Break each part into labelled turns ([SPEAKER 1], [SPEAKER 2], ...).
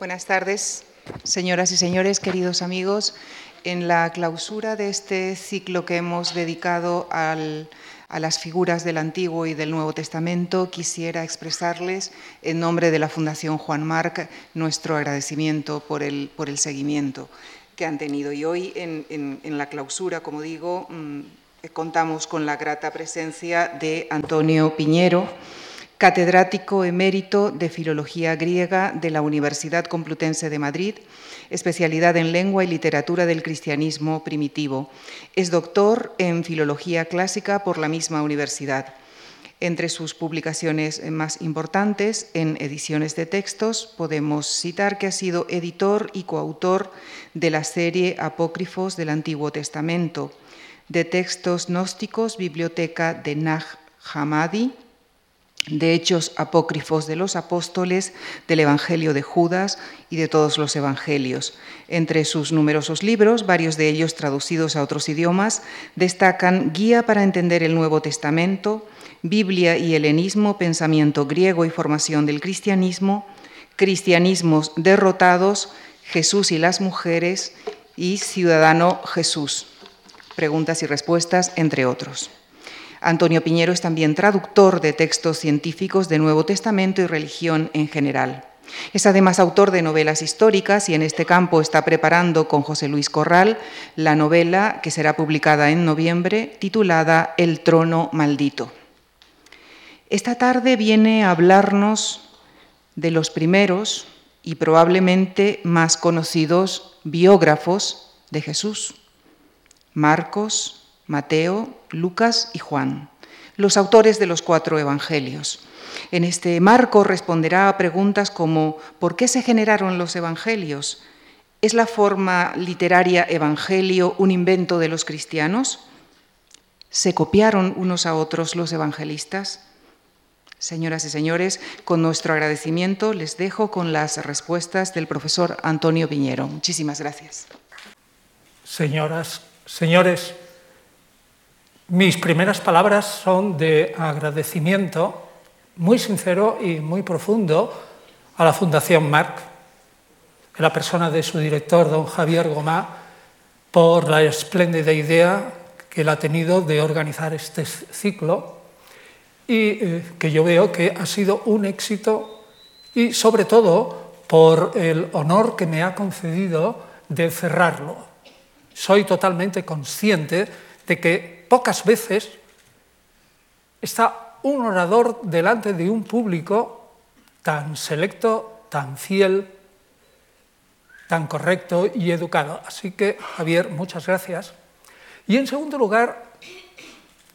[SPEAKER 1] Buenas tardes, señoras y señores, queridos amigos. En la clausura de este ciclo que hemos dedicado a las figuras del Antiguo y del Nuevo Testamento, quisiera expresarles, en nombre de la Fundación Juan Marc, nuestro agradecimiento por el, por el seguimiento que han tenido. Y hoy, en, la clausura, como digo, mm, contamos con la grata presencia de Antonio Piñero, catedrático emérito de Filología Griega de la Universidad Complutense de Madrid, especialidad en lengua y literatura del cristianismo primitivo. Es doctor en Filología Clásica por la misma universidad. Entre sus publicaciones más importantes en ediciones de textos podemos citar que ha sido editor y coautor de la serie Apócrifos del Antiguo Testamento, de textos gnósticos, Biblioteca de Nag Hammadi, de hechos apócrifos de los apóstoles, del Evangelio de Judas y de todos los Evangelios. Entre sus numerosos libros, varios de ellos traducidos a otros idiomas, destacan Guía para entender el Nuevo Testamento, Biblia y helenismo, pensamiento griego y formación del cristianismo, Cristianismos derrotados, Jesús y las mujeres y Ciudadano Jesús. Preguntas y respuestas, entre otros. Antonio Piñero es también traductor de textos científicos de Nuevo Testamento y religión en general. Es además autor de novelas históricas y en este campo está preparando con José Luis Corral la novela que será publicada en noviembre titulada El trono maldito. Esta tarde viene a hablarnos de los primeros y probablemente más conocidos biógrafos de Jesús, Marcos, Mateo, Lucas y Juan, los autores de los cuatro evangelios. En este marco responderá a preguntas como ¿por qué se generaron los evangelios? ¿Es la forma literaria evangelio un invento de los cristianos? ¿Se copiaron unos a otros los evangelistas? Señoras y señores, con nuestro agradecimiento les dejo con las respuestas del profesor Antonio Piñero. Muchísimas gracias.
[SPEAKER 2] Señoras, señores, mis primeras palabras son de agradecimiento muy sincero y muy profundo a la Fundación Marc, en la persona de su director, don Javier Gomá, por la espléndida idea que él ha tenido de organizar este ciclo y eh, que yo veo que ha sido un éxito y sobre todo por el honor que me ha concedido de cerrarlo. Soy totalmente consciente de que pocas veces está un orador delante de un público tan selecto, tan fiel, tan correcto y educado. Así que, Javier, muchas gracias. Y en segundo lugar,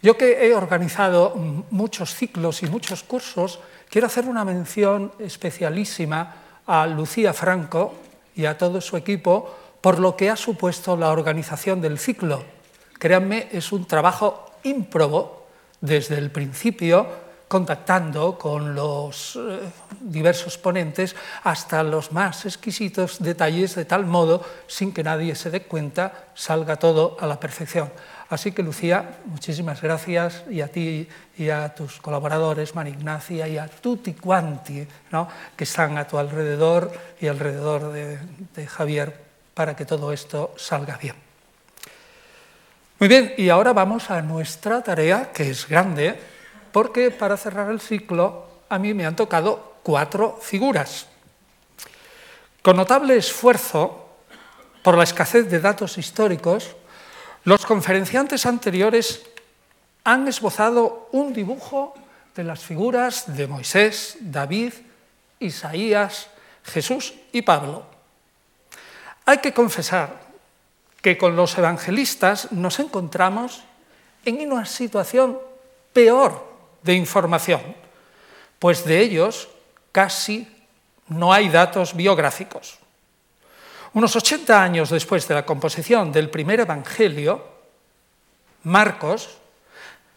[SPEAKER 2] yo que he organizado muchos ciclos y muchos cursos, quiero hacer una mención especialísima a Lucía Franco y a todo su equipo por lo que ha supuesto la organización del ciclo créanme, es un trabajo ímprobo desde el principio, contactando con los eh, diversos ponentes hasta los más exquisitos detalles, de tal modo, sin que nadie se dé cuenta, salga todo a la perfección. Así que, Lucía, muchísimas gracias y a ti y a tus colaboradores, María Ignacia y a tutti quanti, ¿no? que están a tu alrededor y alrededor de Javier para que todo esto salga bien. Muy bien, y ahora vamos a nuestra tarea, que es grande, porque para cerrar el ciclo a mí me han tocado cuatro figuras. Con notable esfuerzo, por la escasez de datos históricos, los conferenciantes anteriores han esbozado un dibujo de las figuras de Moisés, David, Isaías, Jesús y Pablo. Hay que confesar que con los evangelistas nos encontramos en una situación peor de información, pues de ellos casi no hay datos biográficos. Unos 80 años después de la composición del primer Evangelio, Marcos,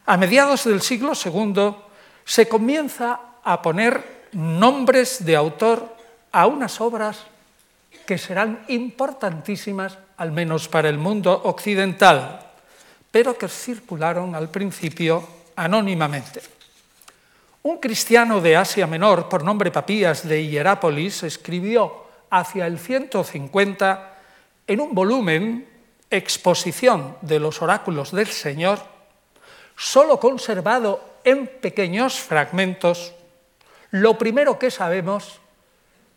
[SPEAKER 2] a mediados del siglo II, se comienza a poner nombres de autor a unas obras que serán importantísimas al menos para el mundo occidental, pero que circularon al principio anónimamente. Un cristiano de Asia Menor, por nombre Papías de Hierápolis, escribió hacia el 150 en un volumen, Exposición de los oráculos del Señor, solo conservado en pequeños fragmentos, lo primero que sabemos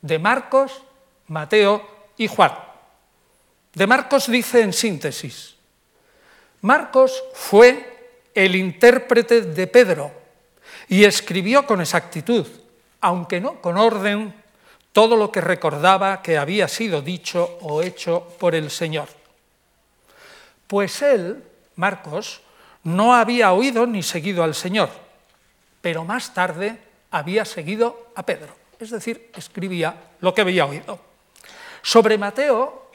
[SPEAKER 2] de Marcos, Mateo y Juan. De Marcos dice en síntesis, Marcos fue el intérprete de Pedro y escribió con exactitud, aunque no con orden, todo lo que recordaba que había sido dicho o hecho por el Señor. Pues él, Marcos, no había oído ni seguido al Señor, pero más tarde había seguido a Pedro, es decir, escribía lo que había oído. Sobre Mateo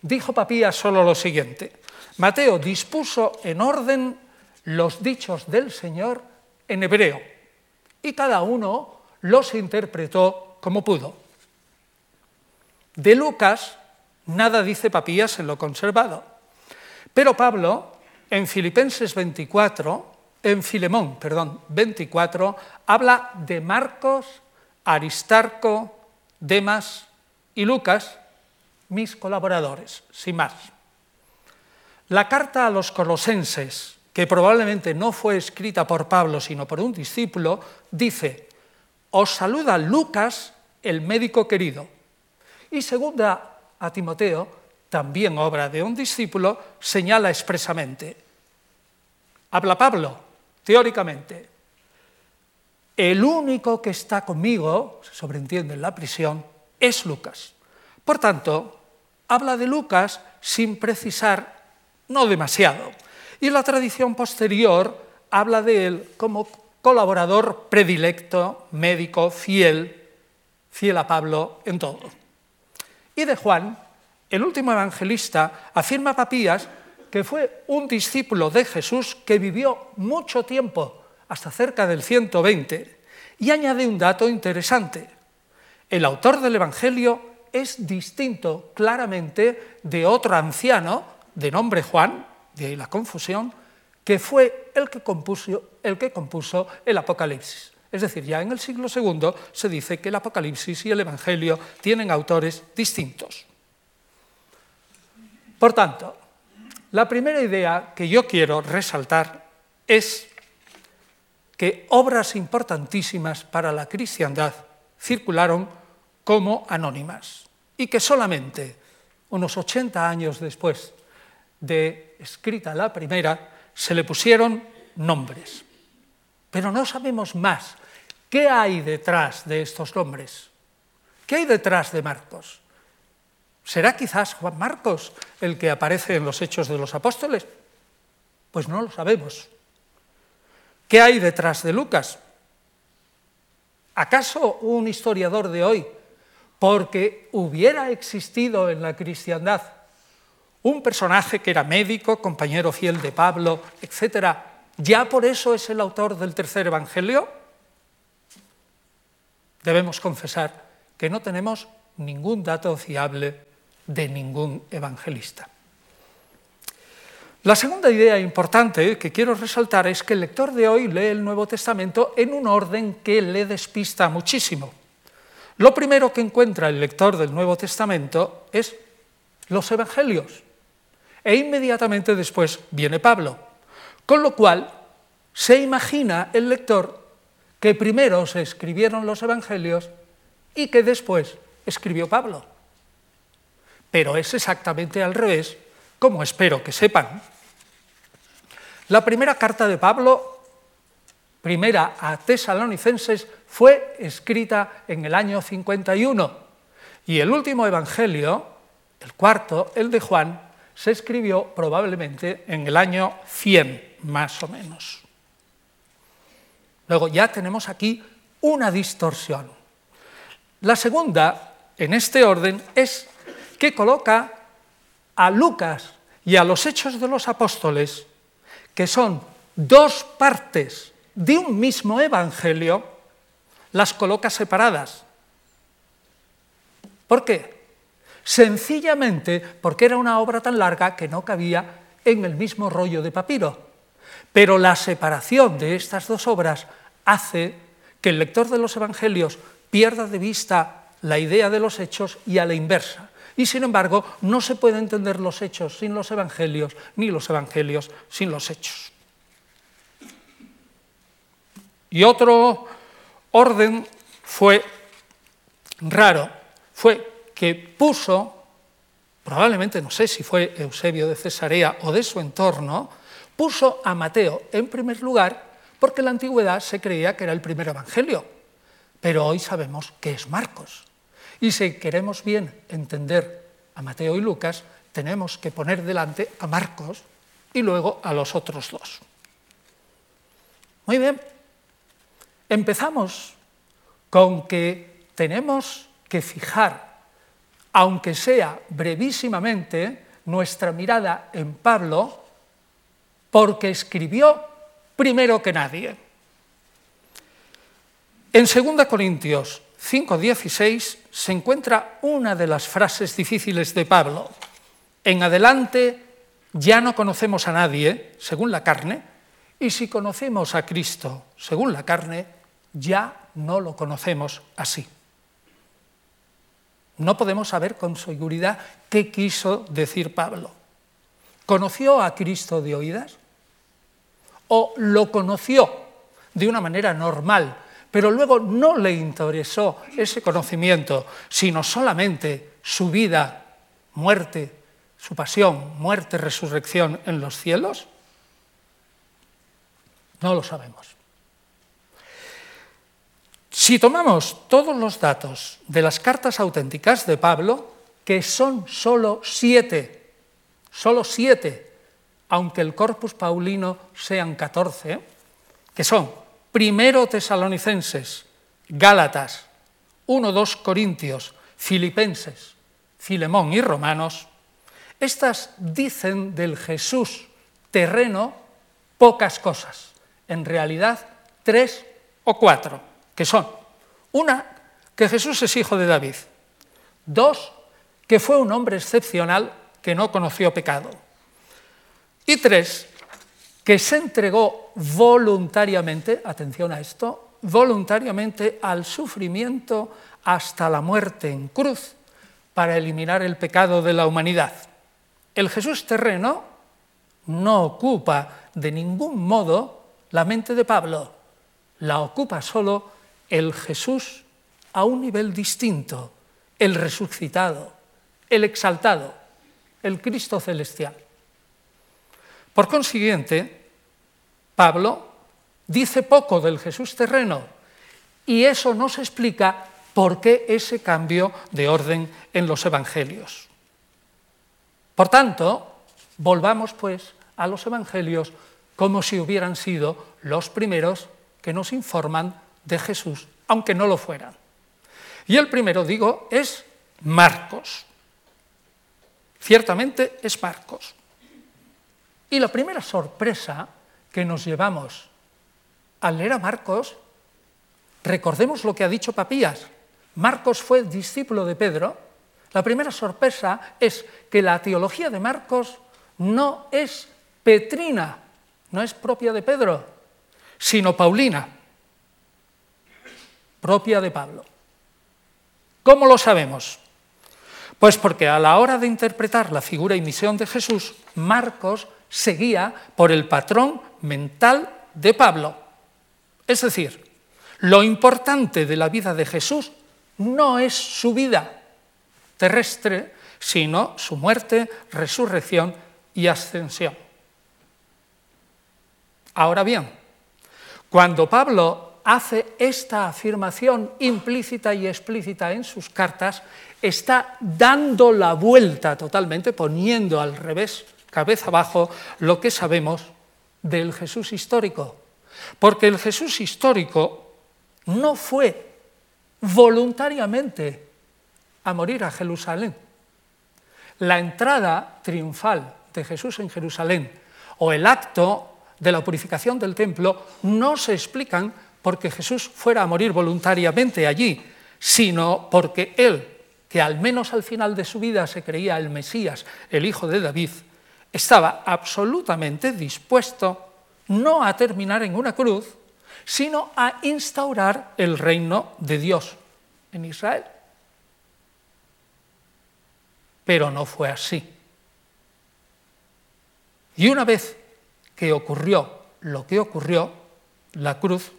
[SPEAKER 2] dijo Papías solo lo siguiente, Mateo dispuso en orden los dichos del Señor en hebreo y cada uno los interpretó como pudo. De Lucas nada dice Papías en lo conservado, pero Pablo en Filipenses 24, en Filemón, perdón, 24, habla de Marcos, Aristarco, Demas y Lucas, mis colaboradores, sin más. La carta a los colosenses, que probablemente no fue escrita por Pablo, sino por un discípulo, dice, os saluda Lucas, el médico querido. Y segunda a Timoteo, también obra de un discípulo, señala expresamente, habla Pablo, teóricamente, el único que está conmigo, se sobreentiende en la prisión, es Lucas. Por tanto, habla de Lucas sin precisar no demasiado. Y la tradición posterior habla de él como colaborador predilecto, médico, fiel, fiel a Pablo en todo. Y de Juan, el último evangelista, afirma Papías que fue un discípulo de Jesús que vivió mucho tiempo, hasta cerca del 120, y añade un dato interesante. El autor del Evangelio es distinto claramente de otro anciano de nombre Juan, de ahí la confusión, que fue el que compuso el, que compuso el Apocalipsis. Es decir, ya en el siglo II se dice que el Apocalipsis y el Evangelio tienen autores distintos. Por tanto, la primera idea que yo quiero resaltar es que obras importantísimas para la cristiandad circularon como anónimas y que solamente unos 80 años después de escrita la primera se le pusieron nombres. Pero no sabemos más. ¿Qué hay detrás de estos nombres? ¿Qué hay detrás de Marcos? ¿Será quizás Juan Marcos el que aparece en los Hechos de los Apóstoles? Pues no lo sabemos. ¿Qué hay detrás de Lucas? ¿Acaso un historiador de hoy, porque hubiera existido en la cristiandad un personaje que era médico, compañero fiel de Pablo, etcétera, ya por eso es el autor del tercer evangelio? Debemos confesar que no tenemos ningún dato fiable de ningún evangelista. La segunda idea importante que quiero resaltar es que el lector de hoy lee el Nuevo Testamento en un orden que le despista muchísimo. Lo primero que encuentra el lector del Nuevo Testamento es los evangelios. E inmediatamente después viene Pablo, con lo cual se imagina el lector que primero se escribieron los evangelios y que después escribió Pablo. Pero es exactamente al revés, como espero que sepan. La primera carta de Pablo, primera a tesalonicenses, fue escrita en el año 51 y el último evangelio, el cuarto, el de Juan, se escribió probablemente en el año 100, más o menos. Luego ya tenemos aquí una distorsión. La segunda, en este orden, es que coloca a Lucas y a los Hechos de los Apóstoles, que son dos partes de un mismo Evangelio, las coloca separadas. ¿Por qué? Sencillamente porque era una obra tan larga que no cabía en el mismo rollo de papiro. Pero la separación de estas dos obras hace que el lector de los Evangelios pierda de vista la idea de los hechos y a la inversa. Y sin embargo, no se puede entender los hechos sin los evangelios, ni los evangelios sin los hechos. Y otro orden fue raro, fue que puso, probablemente no sé si fue Eusebio de Cesarea o de su entorno, puso a Mateo en primer lugar porque en la antigüedad se creía que era el primer evangelio, pero hoy sabemos que es Marcos. Y si queremos bien entender a Mateo y Lucas, tenemos que poner delante a Marcos y luego a los otros dos. Muy bien, empezamos con que tenemos que fijar, aunque sea brevísimamente, nuestra mirada en Pablo, porque escribió primero que nadie. En 2 Corintios 5:16 se encuentra una de las frases difíciles de Pablo. En adelante ya no conocemos a nadie, según la carne, y si conocemos a Cristo, según la carne, ya no lo conocemos así. No podemos saber con seguridad qué quiso decir Pablo. ¿Conoció a Cristo de oídas? ¿O lo conoció de una manera normal, pero luego no le interesó ese conocimiento, sino solamente su vida, muerte, su pasión, muerte, resurrección en los cielos? No lo sabemos. Si tomamos todos los datos de las cartas auténticas de Pablo, que son solo siete, solo siete, aunque el corpus paulino sean catorce, que son Primero Tesalonicenses, Gálatas, 1-2 Corintios, Filipenses, Filemón y Romanos, estas dicen del Jesús terreno pocas cosas, en realidad tres o cuatro, que son, una, que Jesús es hijo de David, dos, que fue un hombre excepcional que no conoció pecado, y tres, que se entregó voluntariamente, atención a esto, voluntariamente al sufrimiento hasta la muerte en cruz para eliminar el pecado de la humanidad. El Jesús terreno no ocupa de ningún modo la mente de Pablo, la ocupa solo el Jesús a un nivel distinto, el resucitado, el exaltado, el Cristo celestial. Por consiguiente, Pablo dice poco del Jesús terreno y eso nos explica por qué ese cambio de orden en los evangelios. Por tanto, volvamos pues a los evangelios como si hubieran sido los primeros que nos informan de Jesús, aunque no lo fueran. Y el primero, digo, es Marcos. Ciertamente es Marcos. Y la primera sorpresa que nos llevamos al leer a Marcos, recordemos lo que ha dicho Papías. Marcos fue discípulo de Pedro. La primera sorpresa es que la teología de Marcos no es petrina, no es propia de Pedro, sino paulina, propia de Pablo. ¿Cómo lo sabemos? Pues porque a la hora de interpretar la figura y misión de Jesús, Marcos seguía por el patrón mental de Pablo. Es decir, lo importante de la vida de Jesús no es su vida terrestre, sino su muerte, resurrección y ascensión. Ahora bien, cuando Pablo hace esta afirmación implícita y explícita en sus cartas, está dando la vuelta totalmente, poniendo al revés cabeza abajo lo que sabemos del Jesús histórico. Porque el Jesús histórico no fue voluntariamente a morir a Jerusalén. La entrada triunfal de Jesús en Jerusalén o el acto de la purificación del templo no se explican porque Jesús fuera a morir voluntariamente allí, sino porque él, que al menos al final de su vida se creía el Mesías, el hijo de David, estaba absolutamente dispuesto no a terminar en una cruz, sino a instaurar el reino de Dios en Israel. pero no fue así. Y una vez que ocurrió lo que ocurrió, la cruz,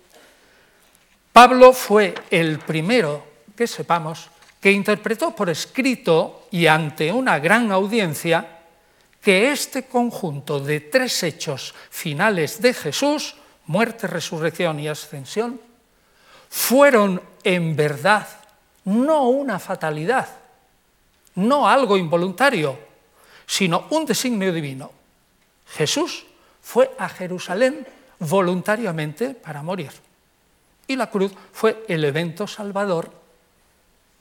[SPEAKER 2] Pablo fue el primero, que sepamos, que interpretó por escrito y ante una gran audiencia que este conjunto de tres hechos finales de Jesús, muerte, resurrección y ascensión, fueron en verdad no una fatalidad, no algo involuntario, sino un designio divino. Jesús fue a Jerusalén voluntariamente para morir. Y la cruz fue el evento salvador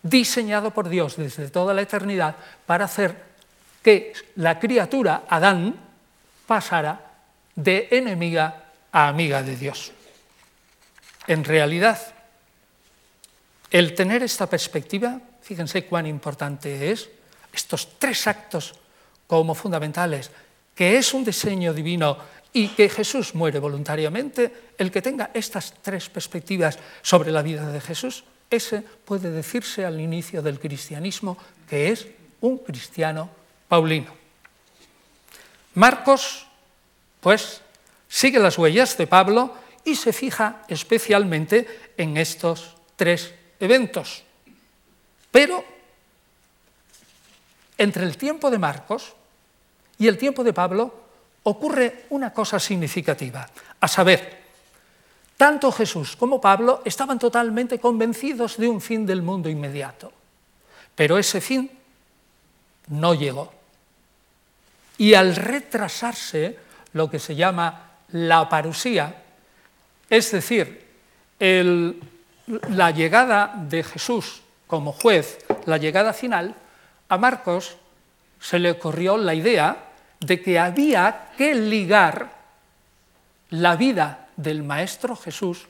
[SPEAKER 2] diseñado por Dios desde toda la eternidad para hacer que la criatura, Adán, pasara de enemiga a amiga de Dios. En realidad, el tener esta perspectiva, fíjense cuán importante es, estos tres actos como fundamentales, que es un diseño divino y que Jesús muere voluntariamente, el que tenga estas tres perspectivas sobre la vida de Jesús, ese puede decirse al inicio del cristianismo que es un cristiano paulino. Marcos, pues, sigue las huellas de Pablo y se fija especialmente en estos tres eventos. Pero entre el tiempo de Marcos y el tiempo de Pablo ocurre una cosa significativa, a saber, tanto Jesús como Pablo estaban totalmente convencidos de un fin del mundo inmediato, pero ese fin no llegó. Y al retrasarse lo que se llama la parusía, es decir, la llegada de Jesús como juez, la llegada final, a Marcos se le ocurrió la idea de que había que ligar la vida del Maestro Jesús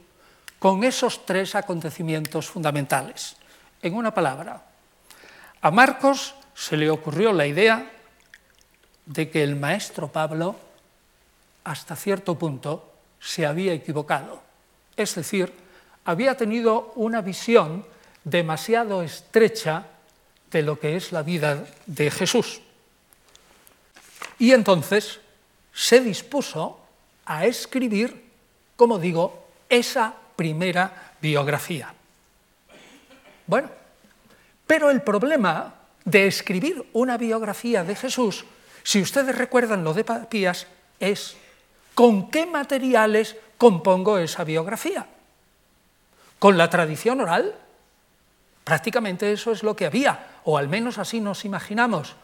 [SPEAKER 2] con esos tres acontecimientos fundamentales. En una palabra, a Marcos se le ocurrió la idea de que el Maestro Pablo, hasta cierto punto, se había equivocado. Es decir, había tenido una visión demasiado estrecha de lo que es la vida de Jesús. Y entonces se dispuso a escribir, como digo, esa primera biografía. Bueno, pero el problema de escribir una biografía de Jesús, si ustedes recuerdan lo de Papías, es ¿con qué materiales compongo esa biografía? ¿Con la tradición oral? Prácticamente eso es lo que había, o al menos así nos imaginamos.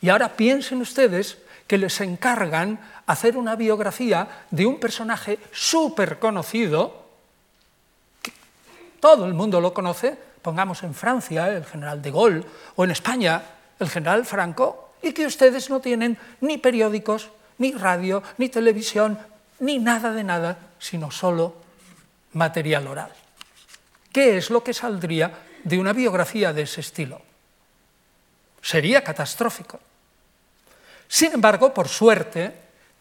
[SPEAKER 2] Y ahora piensen ustedes que les encargan hacer una biografía de un personaje súper conocido, que todo el mundo lo conoce, pongamos en Francia el general de Gaulle, o en España el general Franco, y que ustedes no tienen ni periódicos, ni radio, ni televisión, ni nada de nada, sino solo material oral. ¿Qué es lo que saldría de una biografía de ese estilo? Sería catastrófico. Sin embargo, por suerte,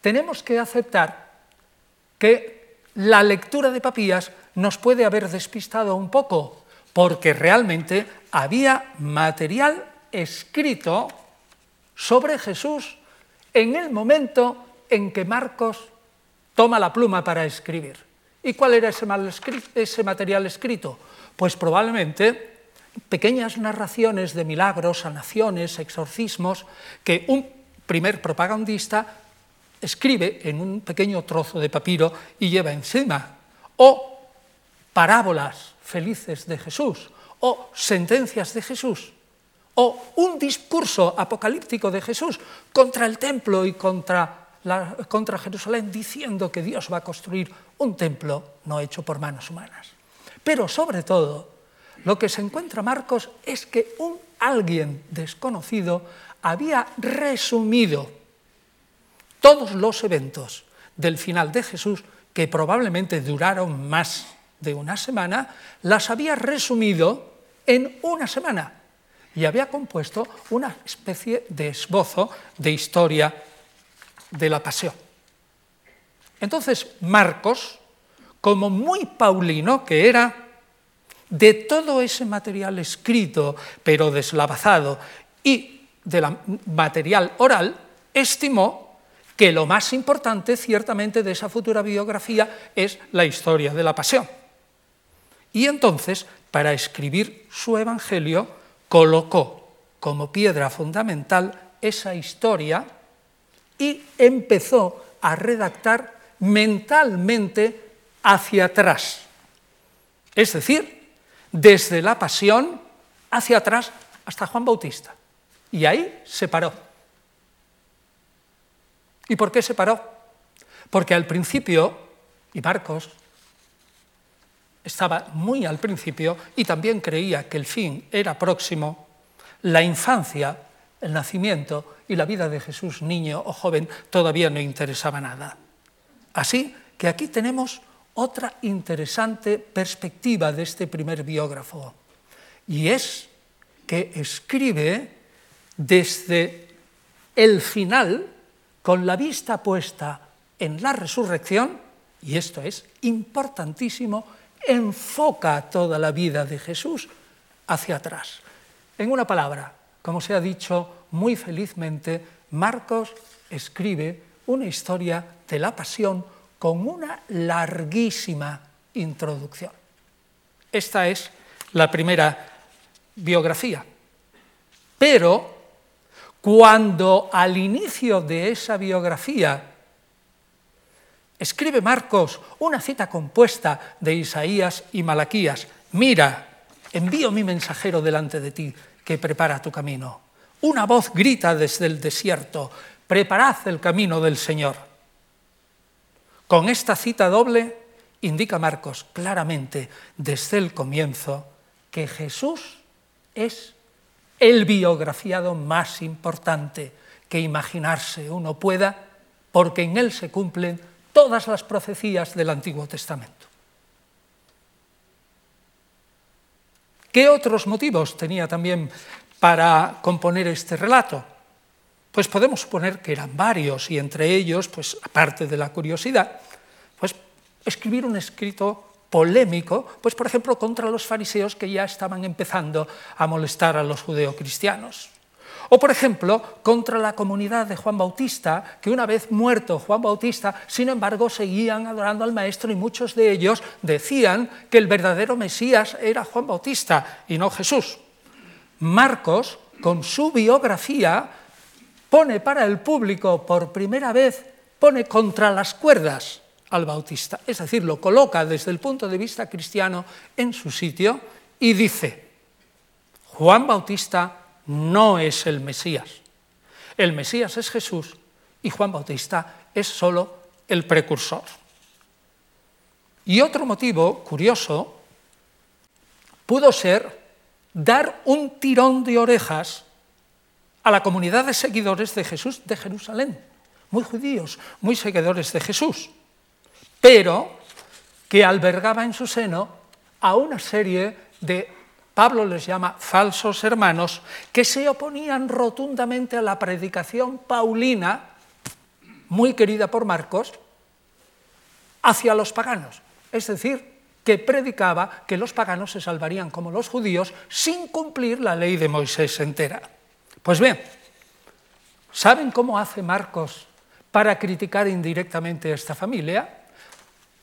[SPEAKER 2] tenemos que aceptar que la lectura de Papías nos puede haber despistado un poco, porque realmente había material escrito sobre Jesús en el momento en que Marcos toma la pluma para escribir. ¿Y cuál era ese, material escrito? Pues probablemente pequeñas narraciones de milagros, sanaciones, exorcismos, que un primer propagandista escribe en un pequeño trozo de papiro y lleva encima, o parábolas felices de Jesús, o sentencias de Jesús, o un discurso apocalíptico de Jesús contra el templo y contra, contra Jerusalén, diciendo que Dios va a construir un templo no hecho por manos humanas. Pero sobre todo, lo que se encuentra Marcos es que un alguien desconocido había resumido todos los eventos del final de Jesús, que probablemente duraron más de una semana, las había resumido en una semana y había compuesto una especie de esbozo de historia de la pasión. Entonces, Marcos, como muy paulino que era, de todo ese material escrito, pero deslavazado y del material oral, estimó que lo más importante, ciertamente, de esa futura biografía es la historia de la pasión. Y entonces, para escribir su Evangelio, colocó como piedra fundamental esa historia y empezó a redactar mentalmente hacia atrás. Es decir, desde la pasión hacia atrás hasta Juan Bautista. Y ahí se paró. ¿Y por qué se paró? Porque al principio, y Marcos estaba muy al principio y también creía que el fin era próximo, la infancia, el nacimiento y la vida de Jesús, niño o joven, todavía no interesaba nada. Así que aquí tenemos otra interesante perspectiva de este primer biógrafo, y es que escribe desde el final, con la vista puesta en la resurrección, y esto es importantísimo, enfoca toda la vida de Jesús hacia atrás. En una palabra, como se ha dicho muy felizmente, Marcos escribe una historia de la pasión con una larguísima introducción. Esta es la primera biografía. Pero cuando al inicio de esa biografía escribe Marcos una cita compuesta de Isaías y Malaquías, mira, envío mi mensajero delante de ti que prepara tu camino. Una voz grita desde el desierto, preparad el camino del Señor. Con esta cita doble indica Marcos claramente desde el comienzo que Jesús es el biografiado más importante que imaginarse uno pueda, porque en él se cumplen todas las profecías del Antiguo Testamento. ¿Qué otros motivos tenía también para componer este relato? Pues podemos suponer que eran varios y entre ellos, pues aparte de la curiosidad, pues escribir un escrito polémico, pues por ejemplo contra los fariseos que ya estaban empezando a molestar a los judeocristianos. O por ejemplo contra la comunidad de Juan Bautista, que una vez muerto Juan Bautista, sin embargo seguían adorando al Maestro y muchos de ellos decían que el verdadero Mesías era Juan Bautista y no Jesús. Marcos, con su biografía, pone para el público por primera vez, pone contra las cuerdas al Bautista, es decir, lo coloca desde el punto de vista cristiano en su sitio y dice, Juan Bautista no es el Mesías, el Mesías es Jesús y Juan Bautista es solo el precursor. Y otro motivo curioso pudo ser dar un tirón de orejas a la comunidad de seguidores de Jesús de Jerusalén, muy judíos, muy seguidores de Jesús, pero que albergaba en su seno a una serie de, Pablo les llama falsos hermanos, que se oponían rotundamente a la predicación paulina, muy querida por Marcos, hacia los paganos. Es decir, que predicaba que los paganos se salvarían como los judíos sin cumplir la ley de Moisés entera. Pues bien, ¿saben cómo hace Marcos para criticar indirectamente a esta familia?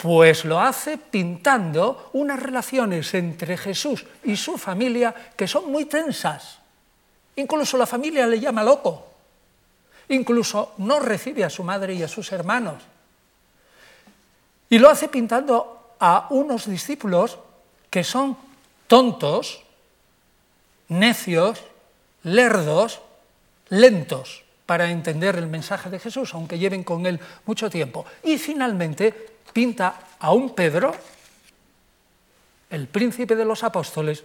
[SPEAKER 2] Pues lo hace pintando unas relaciones entre Jesús y su familia que son muy tensas. Incluso la familia le llama loco. Incluso no recibe a su madre y a sus hermanos. Y lo hace pintando a unos discípulos que son tontos, necios, lerdos, lentos para entender el mensaje de Jesús, aunque lleven con él mucho tiempo. Y finalmente pinta a un Pedro, el príncipe de los apóstoles,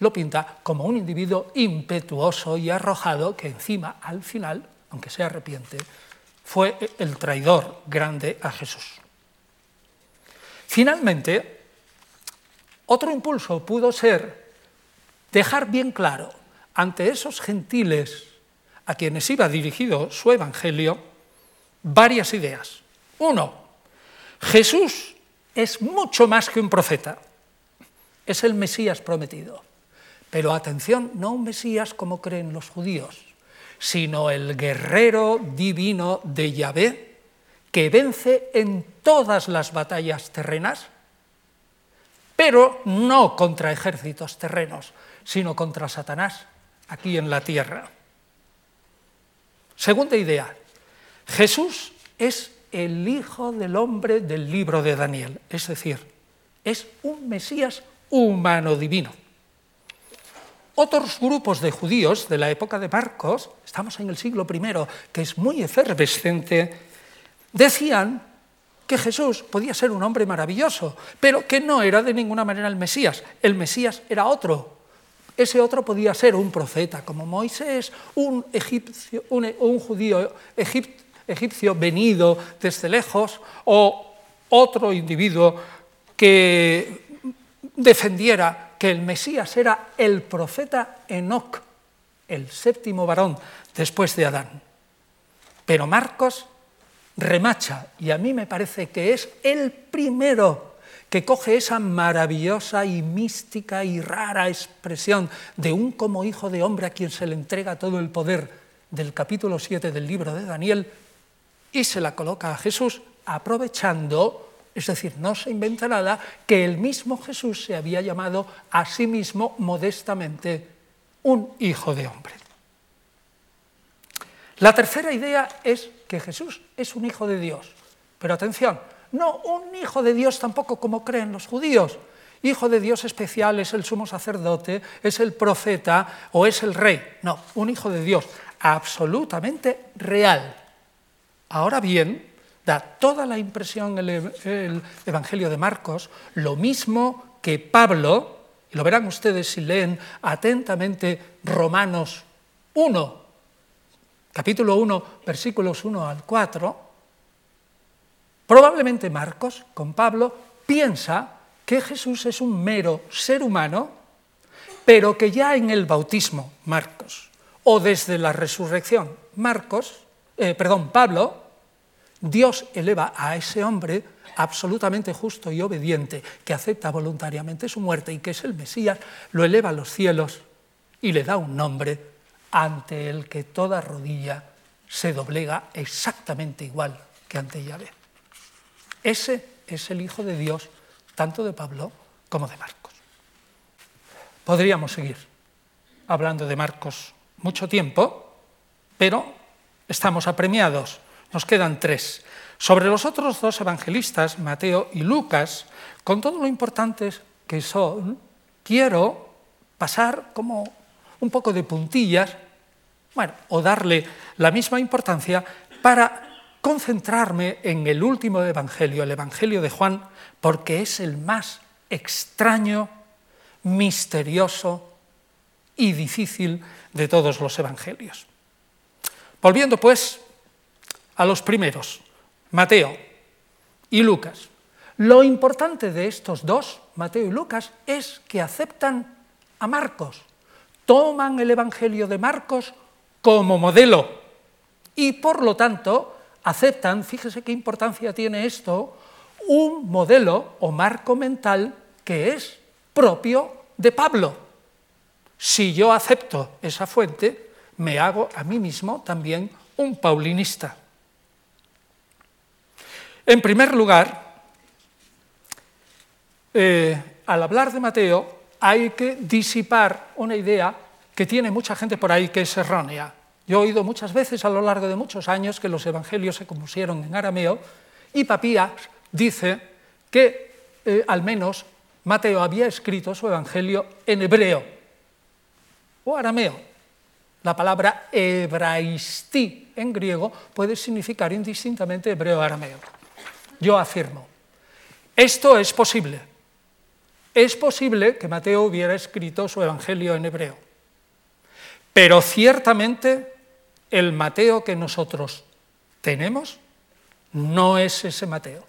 [SPEAKER 2] lo pinta como un individuo impetuoso y arrojado que encima, al final, aunque se arrepiente, fue el traidor grande a Jesús. Finalmente, otro impulso pudo ser dejar bien claro ante esos gentiles a quienes iba dirigido su evangelio varias ideas. Uno, Jesús es mucho más que un profeta, es el Mesías prometido. Pero atención, no un Mesías como creen los judíos, sino el guerrero divino de Yahvé, que vence en todas las batallas terrenas, pero no contra ejércitos terrenos, sino contra Satanás, aquí en la tierra. Segunda idea, Jesús es el Hijo del Hombre del libro de Daniel, es decir, es un Mesías humano divino. Otros grupos de judíos de la época de Marcos, estamos en el siglo I, que es muy efervescente, decían que Jesús podía ser un hombre maravilloso, pero que no era de ninguna manera el Mesías. El Mesías era otro. Ese otro podía ser un profeta como Moisés, un, egipcio, un, judío egipcio venido desde lejos, o otro individuo que defendiera que el Mesías era el profeta Enoc, el séptimo varón después de Adán. Pero Marcos remacha, y a mí me parece que es el primero que coge esa maravillosa y mística y rara expresión de un como hijo de hombre a quien se le entrega todo el poder del capítulo 7 del libro de Daniel y se la coloca a Jesús aprovechando es decir, no se inventa nada que el mismo Jesús se había llamado a sí mismo modestamente un hijo de hombre. La tercera idea es que Jesús es un hijo de Dios. Pero atención, no un hijo de Dios tampoco como creen los judíos. Hijo de Dios especial es el sumo sacerdote, es el profeta o es el rey. No, un hijo de Dios absolutamente real. Ahora bien, da toda la impresión el, el Evangelio de Marcos, lo mismo que Pablo, y lo verán ustedes si leen atentamente Romanos 1, capítulo 1, versículos 1 al 4, probablemente Marcos, con Pablo, piensa que Jesús es un mero ser humano, pero que ya en el bautismo, Marcos, o desde la resurrección, Marcos, eh, perdón, Pablo, Dios eleva a ese hombre absolutamente justo y obediente, que acepta voluntariamente su muerte y que es el Mesías, lo eleva a los cielos y le da un nombre ante el que toda rodilla se doblega exactamente igual que ante Yahvé. Ese es el Hijo de Dios, tanto de Pablo como de Marcos. Podríamos seguir hablando de Marcos mucho tiempo, pero estamos apremiados nos quedan tres. Sobre los otros dos evangelistas, Mateo y Lucas, con todo lo importantes que son, quiero pasar como un poco de puntillas, bueno, o darle la misma importancia para concentrarme en el último evangelio, el evangelio de Juan, porque es el más extraño, misterioso y difícil de todos los evangelios. Volviendo pues a los primeros, Mateo y Lucas. Lo importante de estos dos, Mateo y Lucas, es que aceptan a Marcos, toman el Evangelio de Marcos como modelo y por lo tanto aceptan, fíjese qué importancia tiene esto, un modelo o marco mental que es propio de Pablo. Si yo acepto esa fuente, me hago a mí mismo también un paulinista. En primer lugar, eh, al hablar de Mateo hay que disipar una idea que tiene mucha gente por ahí que es errónea. Yo he oído muchas veces a lo largo de muchos años que los evangelios se compusieron en arameo y Papías dice que eh, al menos Mateo había escrito su evangelio en hebreo o arameo. La palabra hebraistí en griego puede significar indistintamente hebreo o arameo yo afirmo, esto es posible. Es posible que Mateo hubiera escrito su Evangelio en hebreo, pero ciertamente el Mateo que nosotros tenemos no es ese Mateo.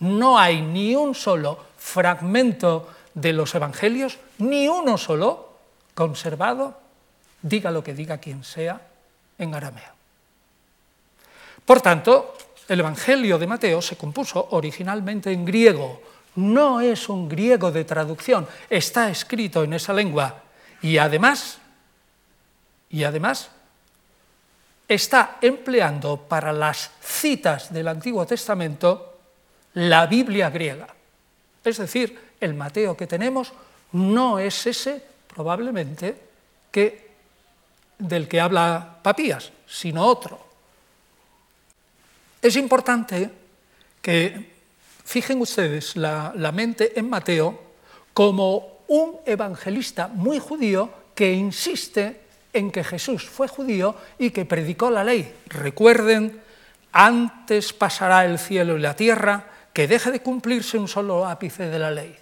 [SPEAKER 2] No hay ni un solo fragmento de los Evangelios, ni uno solo conservado, diga lo que diga quien sea, en arameo. Por tanto, el Evangelio de Mateo se compuso originalmente en griego, no es un griego de traducción, está escrito en esa lengua y además Y además está empleando para las citas del Antiguo Testamento la Biblia griega. Es decir, el Mateo que tenemos no es ese, probablemente, que, del que habla Papías, sino otro. Es importante que fijen ustedes la, mente en Mateo como un evangelista muy judío que insiste en que Jesús fue judío y que predicó la ley. Recuerden, antes pasará el cielo y la tierra, que deje de cumplirse un solo ápice de la ley.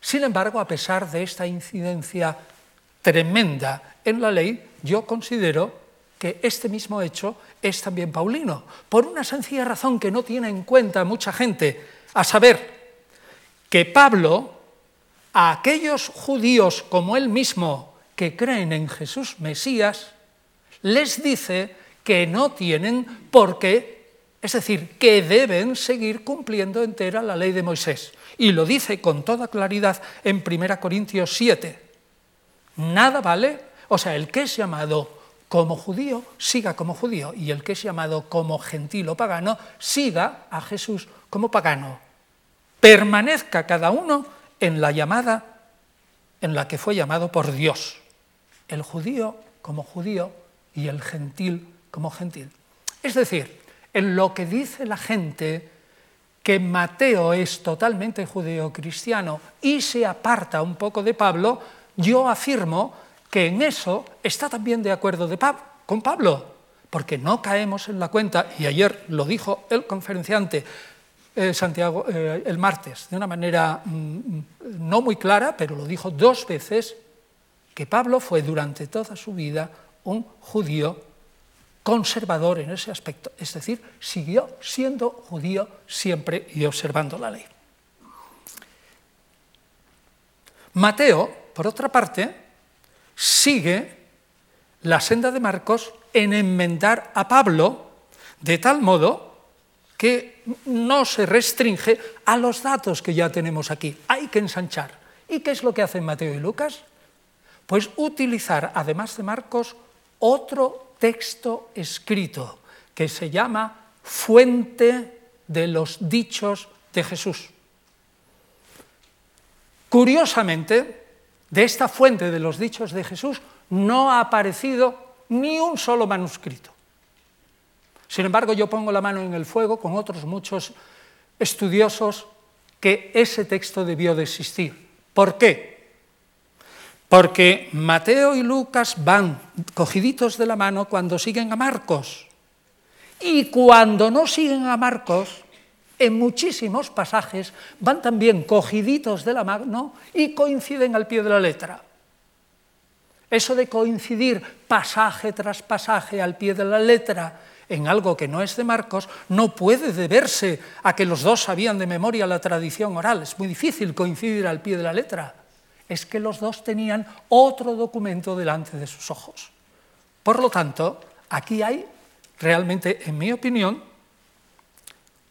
[SPEAKER 2] Sin embargo, a pesar de esta incidencia tremenda en la ley, yo considero que este mismo hecho es también paulino, por una sencilla razón que no tiene en cuenta mucha gente, a saber, que Pablo, a aquellos judíos como él mismo que creen en Jesús Mesías, les dice que no tienen por qué, es decir, que deben seguir cumpliendo entera la ley de Moisés. Y lo dice con toda claridad en 1 Corintios 7. Nada vale, o sea, el que es llamado como judío, siga como judío, y el que es llamado como gentil o pagano, siga a Jesús como pagano. Permanezca cada uno en la llamada en la que fue llamado por Dios el judío como judío y el gentil como gentil. Es decir, en lo que dice la gente que Mateo es totalmente judeo-cristiano y se aparta un poco de Pablo, yo afirmo que en eso está también de acuerdo con Pablo, porque no caemos en la cuenta, y ayer lo dijo el conferenciante eh, Santiago eh, el martes, de una manera mm, no muy clara, pero lo dijo dos veces, que Pablo fue durante toda su vida un judío conservador en ese aspecto, es decir, siguió siendo judío siempre y observando la ley. Mateo, por otra parte, sigue la senda de Marcos en enmendar a Pablo de tal modo que no se restringe a los datos que ya tenemos aquí, hay que ensanchar. ¿Y qué es lo que hacen Mateo y Lucas? Pues utilizar, además de Marcos, otro texto escrito que se llama fuente de los dichos de Jesús. Curiosamente, de esta fuente de los dichos de Jesús no ha aparecido ni un solo manuscrito. Sin embargo, yo pongo la mano en el fuego con otros muchos estudiosos que ese texto debió de existir. ¿Por qué? Porque Mateo y Lucas van cogiditos de la mano cuando siguen a Marcos. Y cuando no siguen a Marcos, en muchísimos pasajes van también cogiditos de la mano y coinciden al pie de la letra. Eso de coincidir pasaje tras pasaje al pie de la letra en algo que no es de Marcos no puede deberse a que los dos sabían de memoria la tradición oral. Es muy difícil coincidir al pie de la letra es que los dos tenían otro documento delante de sus ojos. Por lo tanto, aquí hay realmente, en mi opinión,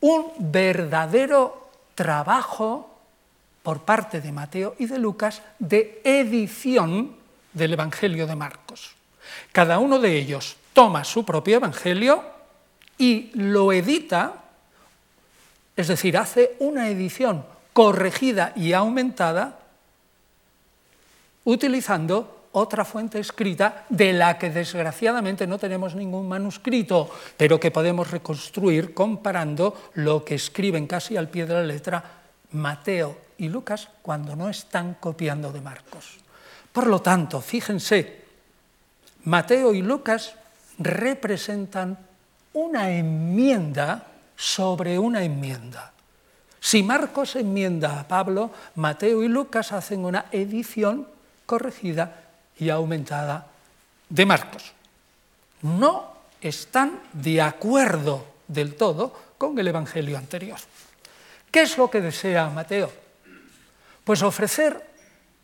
[SPEAKER 2] un verdadero trabajo por parte de Mateo y de Lucas de edición del Evangelio de Marcos. Cada uno de ellos toma su propio Evangelio y lo edita, es decir, hace una edición corregida y aumentada utilizando otra fuente escrita de la que desgraciadamente no tenemos ningún manuscrito, pero que podemos reconstruir comparando lo que escriben casi al pie de la letra Mateo y Lucas cuando no están copiando de Marcos. Por lo tanto, fíjense, Mateo y Lucas representan una enmienda sobre una enmienda. Si Marcos enmienda a Pablo, Mateo y Lucas hacen una edición corregida y aumentada de Marcos. No están de acuerdo del todo con el Evangelio anterior. ¿Qué es lo que desea Mateo? Pues ofrecer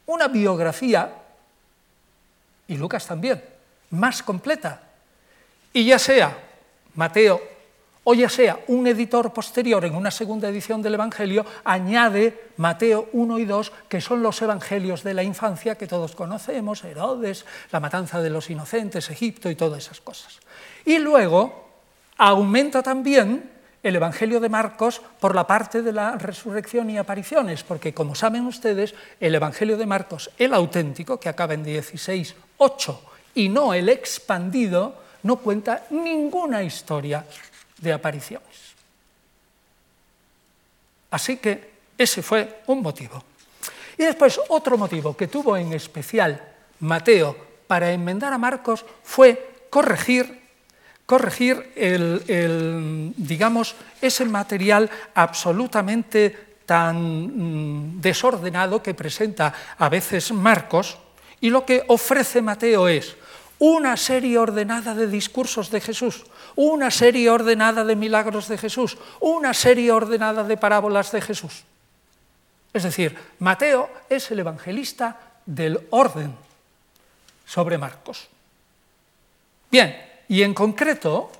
[SPEAKER 2] una biografía, y Lucas también, más completa. Y ya sea Mateo o ya sea un editor posterior en una segunda edición del Evangelio añade Mateo 1 y 2, que son los evangelios de la infancia que todos conocemos, Herodes, la matanza de los inocentes, Egipto y todas esas cosas. Y luego aumenta también el Evangelio de Marcos por la parte de la resurrección y apariciones, porque como saben ustedes, el Evangelio de Marcos, el auténtico, que acaba en 16, 8, y no el expandido, no cuenta ninguna historia de apariciones. Así que ese fue un motivo. Y después otro motivo que tuvo en especial Mateo para enmendar a Marcos fue corregir corregir el, digamos, ese material absolutamente tan mm, desordenado que presenta a veces Marcos, y lo que ofrece Mateo es una serie ordenada de discursos de Jesús, una serie ordenada de milagros de Jesús, una serie ordenada de parábolas de Jesús. Es decir, Mateo es el evangelista del orden sobre Marcos. Bien, y en concreto,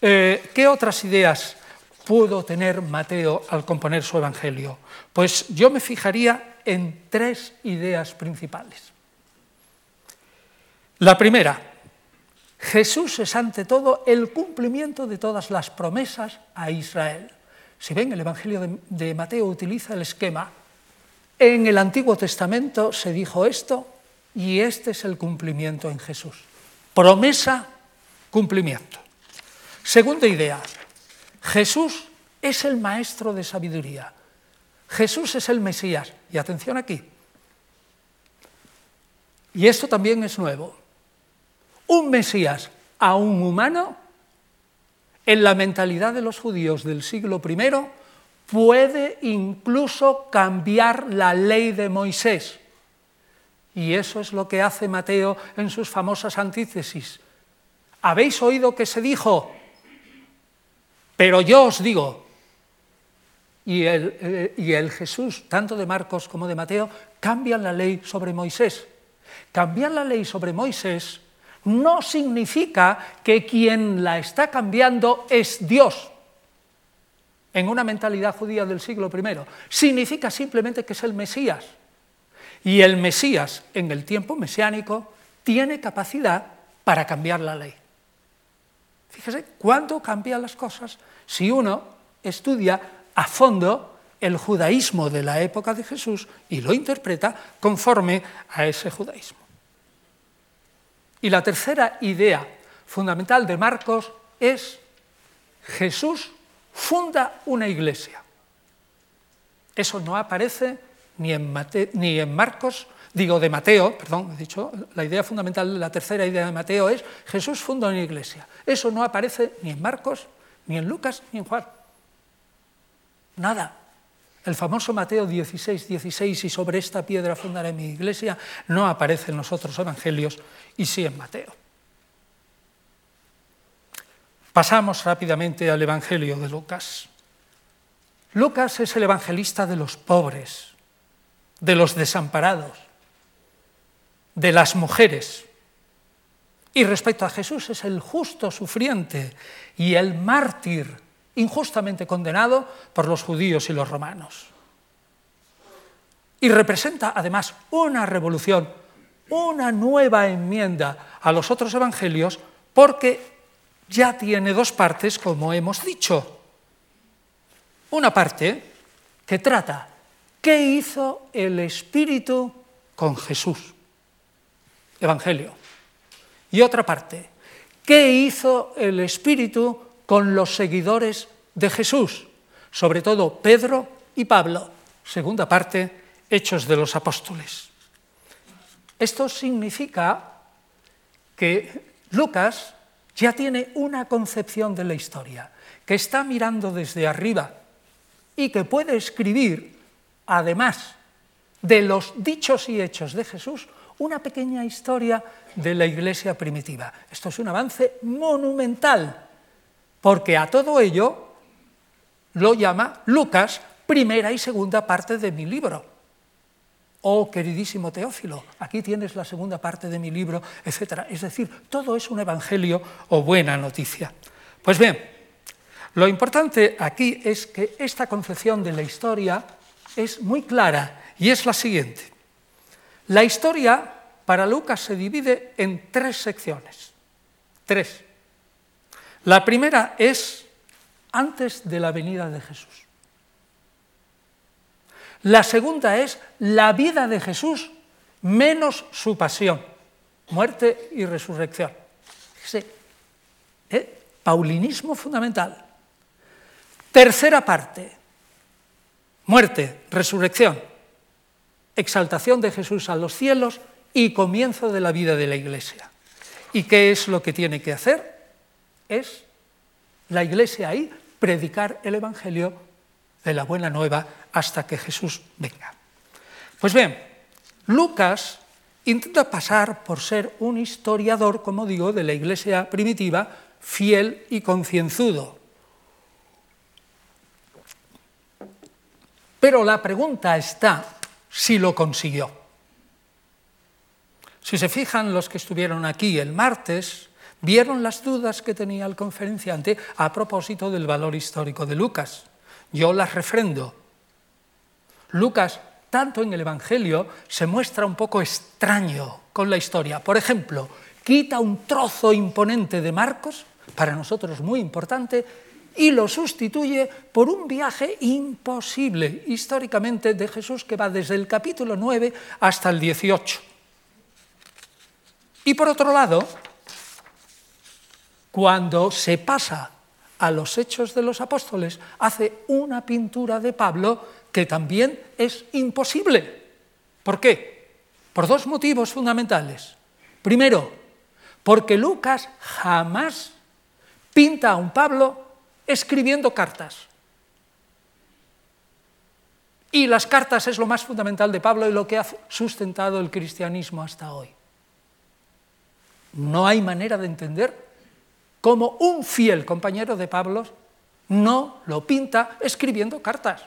[SPEAKER 2] eh, ¿qué otras ideas pudo tener Mateo al componer su Evangelio? Pues yo me fijaría en tres ideas principales. La primera, Jesús es ante todo el cumplimiento de todas las promesas a Israel. Si ven, el Evangelio de, de Mateo utiliza el esquema. En el Antiguo Testamento se dijo esto y este es el cumplimiento en Jesús. Promesa cumplimiento. Segunda idea, Jesús es el maestro de sabiduría. Jesús es el Mesías. Y atención aquí. Y esto también es nuevo. Un Mesías a un humano, en la mentalidad de los judíos del siglo I, puede incluso cambiar la ley de Moisés. Y eso es lo que hace Mateo en sus famosas antítesis. Habéis oído que se dijo, pero yo os digo, y el, eh, y el, Jesús, tanto de Marcos como de Mateo, cambian la ley sobre Moisés. Cambiar la ley sobre Moisés no significa que quien la está cambiando es Dios, en una mentalidad judía del siglo I. Significa simplemente que es el Mesías. Y el Mesías, en el tiempo mesiánico, tiene capacidad para cambiar la ley. Fíjese cuánto cambian las cosas si uno estudia a fondo el judaísmo de la época de Jesús y lo interpreta conforme a ese judaísmo. Y la tercera idea fundamental de Marcos es Jesús funda una iglesia. Eso no aparece ni en, ni en Marcos digo de Mateo, perdón, he dicho, la idea fundamental, la tercera idea de Mateo es Jesús funda una iglesia. Eso no aparece ni en Marcos, ni en Lucas, ni en Juan. Nada. El famoso Mateo 16, 16, y sobre esta piedra fundaré mi iglesia, no aparece en los otros evangelios y sí en Mateo. Pasamos rápidamente al Evangelio de Lucas. Lucas es el evangelista de los pobres, de los desamparados, de las mujeres. Y respecto a Jesús es el justo sufriente y el mártir injustamente condenado por los judíos y los romanos. Y representa además una revolución, una nueva enmienda a los otros evangelios porque ya tiene dos partes, como hemos dicho. Una parte que trata qué hizo el Espíritu con Jesús. Evangelio. Y otra parte, ¿qué hizo el Espíritu con los seguidores de Jesús? Sobre todo Pedro y Pablo. Segunda parte, Hechos de los Apóstoles. Esto significa que Lucas ya tiene una concepción de la historia, que está mirando desde arriba y que puede escribir, además de los dichos y hechos de Jesús, una pequeña historia de la iglesia primitiva. Esto es un avance monumental, porque a todo ello lo llama Lucas primera y segunda parte de mi libro. Oh, queridísimo Teófilo, aquí tienes la segunda parte de mi libro, etc. Es decir, todo es un evangelio o buena noticia. Pues bien, Lo importante aquí es que esta concepción de la historia es muy clara y es la siguiente. La historia para Lucas se divide en tres secciones. Tres. La primera es antes de la venida de Jesús. La segunda es la vida de Jesús menos su pasión, muerte y resurrección. Ese ¿eh? paulinismo fundamental. Tercera parte, muerte, resurrección, exaltación de Jesús a los cielos y comienzo de la vida de la Iglesia. ¿Y qué es lo que tiene que hacer? Es la Iglesia ahí predicar el Evangelio de la buena nueva hasta que Jesús venga. Pues bien, Lucas intenta pasar por ser un historiador, como digo, de la iglesia primitiva, fiel y concienzudo. Pero la pregunta está si lo consiguió. Si se fijan los que estuvieron aquí el martes, vieron las dudas que tenía el conferenciante a propósito del valor histórico de Lucas. Yo las refrendo. Lucas, tanto en el Evangelio, se muestra un poco extraño con la historia. Por ejemplo, quita un trozo imponente de Marcos, para nosotros muy importante, y lo sustituye por un viaje imposible históricamente de Jesús que va desde el capítulo 9 hasta el 18. Y por otro lado, cuando se pasa a los hechos de los apóstoles, hace una pintura de Pablo que también es imposible. ¿Por qué? Por dos motivos fundamentales. Primero, porque Lucas jamás pinta a un Pablo escribiendo cartas. Y las cartas es lo más fundamental de Pablo y lo que ha sustentado el cristianismo hasta hoy. No hay manera de entender cómo un fiel compañero de Pablo no lo pinta escribiendo cartas.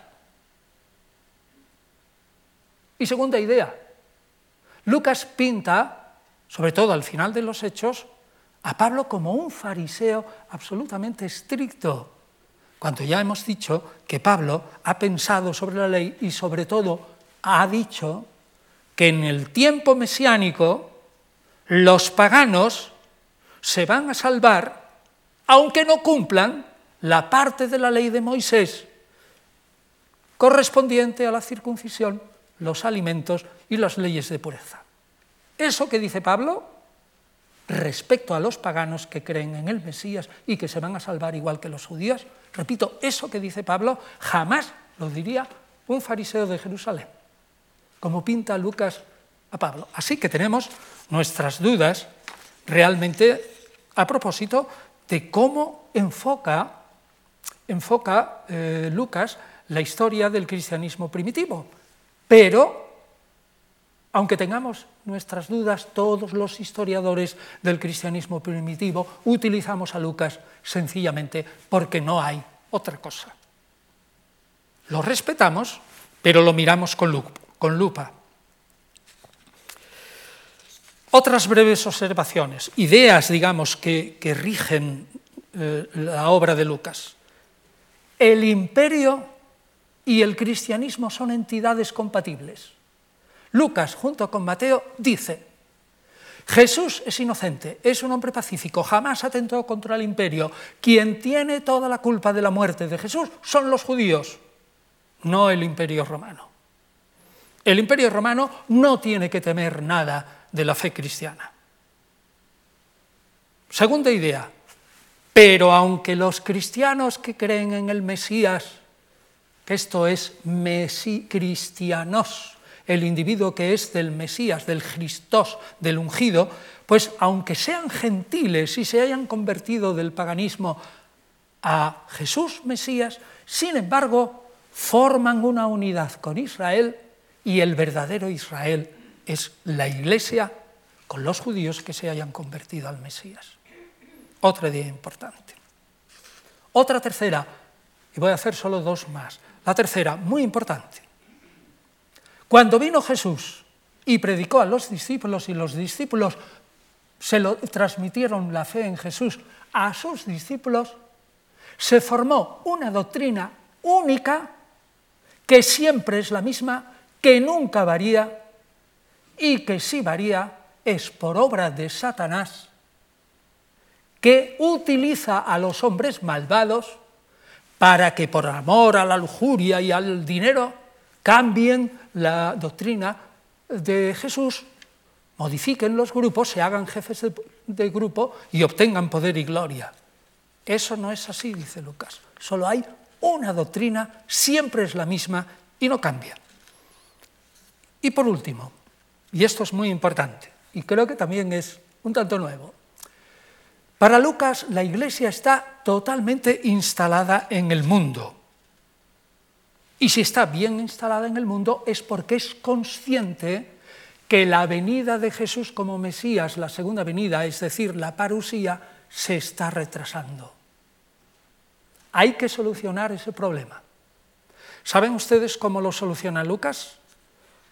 [SPEAKER 2] Y segunda idea, Lucas pinta, sobre todo al final de los hechos, a Pablo como un fariseo absolutamente estricto, cuando ya hemos dicho que Pablo ha pensado sobre la ley y sobre todo ha dicho que en el tiempo mesiánico los paganos se van a salvar aunque no cumplan la parte de la ley de Moisés correspondiente a la circuncisión los alimentos y las leyes de pureza. Eso que dice Pablo respecto a los paganos que creen en el Mesías y que se van a salvar igual que los judíos, repito, eso que dice Pablo jamás lo diría un fariseo de Jerusalén, como pinta Lucas a Pablo. Así que tenemos nuestras dudas realmente a propósito de cómo enfoca, enfoca eh, Lucas la historia del cristianismo primitivo. Pero, aunque tengamos nuestras dudas, todos los historiadores del cristianismo primitivo utilizamos a Lucas sencillamente porque no hay otra cosa. Lo respetamos, pero lo miramos con, lupa. Otras breves observaciones, ideas, digamos, que, rigen eh, la obra de Lucas. El imperio y el cristianismo son entidades compatibles. Lucas, junto con Mateo, dice, Jesús es inocente, es un hombre pacífico, jamás atentó contra el imperio. Quien tiene toda la culpa de la muerte de Jesús son los judíos, no el imperio romano. El imperio romano no tiene que temer nada de la fe cristiana. Segunda idea, pero aunque los cristianos que creen en el Mesías esto es cristianos, el individuo que es del Mesías, del Christos, del ungido, pues aunque sean gentiles y se hayan convertido del paganismo a Jesús Mesías, sin embargo, forman una unidad con Israel y el verdadero Israel es la iglesia con los judíos que se hayan convertido al Mesías. Otra idea importante. Otra tercera, y voy a hacer solo dos más. La tercera, muy importante. Cuando vino Jesús y predicó a los discípulos y los discípulos se lo transmitieron la fe en Jesús a sus discípulos, se formó una doctrina única que siempre es la misma, que nunca varía y que si varía es por obra de Satanás, que utiliza a los hombres malvados para que por amor a la lujuria y al dinero cambien la doctrina de Jesús, modifiquen los grupos, se hagan jefes de, grupo y obtengan poder y gloria. Eso no es así, dice Lucas. Solo hay una doctrina, siempre es la misma y no cambia. Y por último, y esto es muy importante, y creo que también es un tanto nuevo, para Lucas la iglesia está totalmente instalada en el mundo. Y si está bien instalada en el mundo es porque es consciente que la venida de Jesús como Mesías, la segunda venida, es decir, la parusía, se está retrasando. Hay que solucionar ese problema. ¿Saben ustedes cómo lo soluciona Lucas?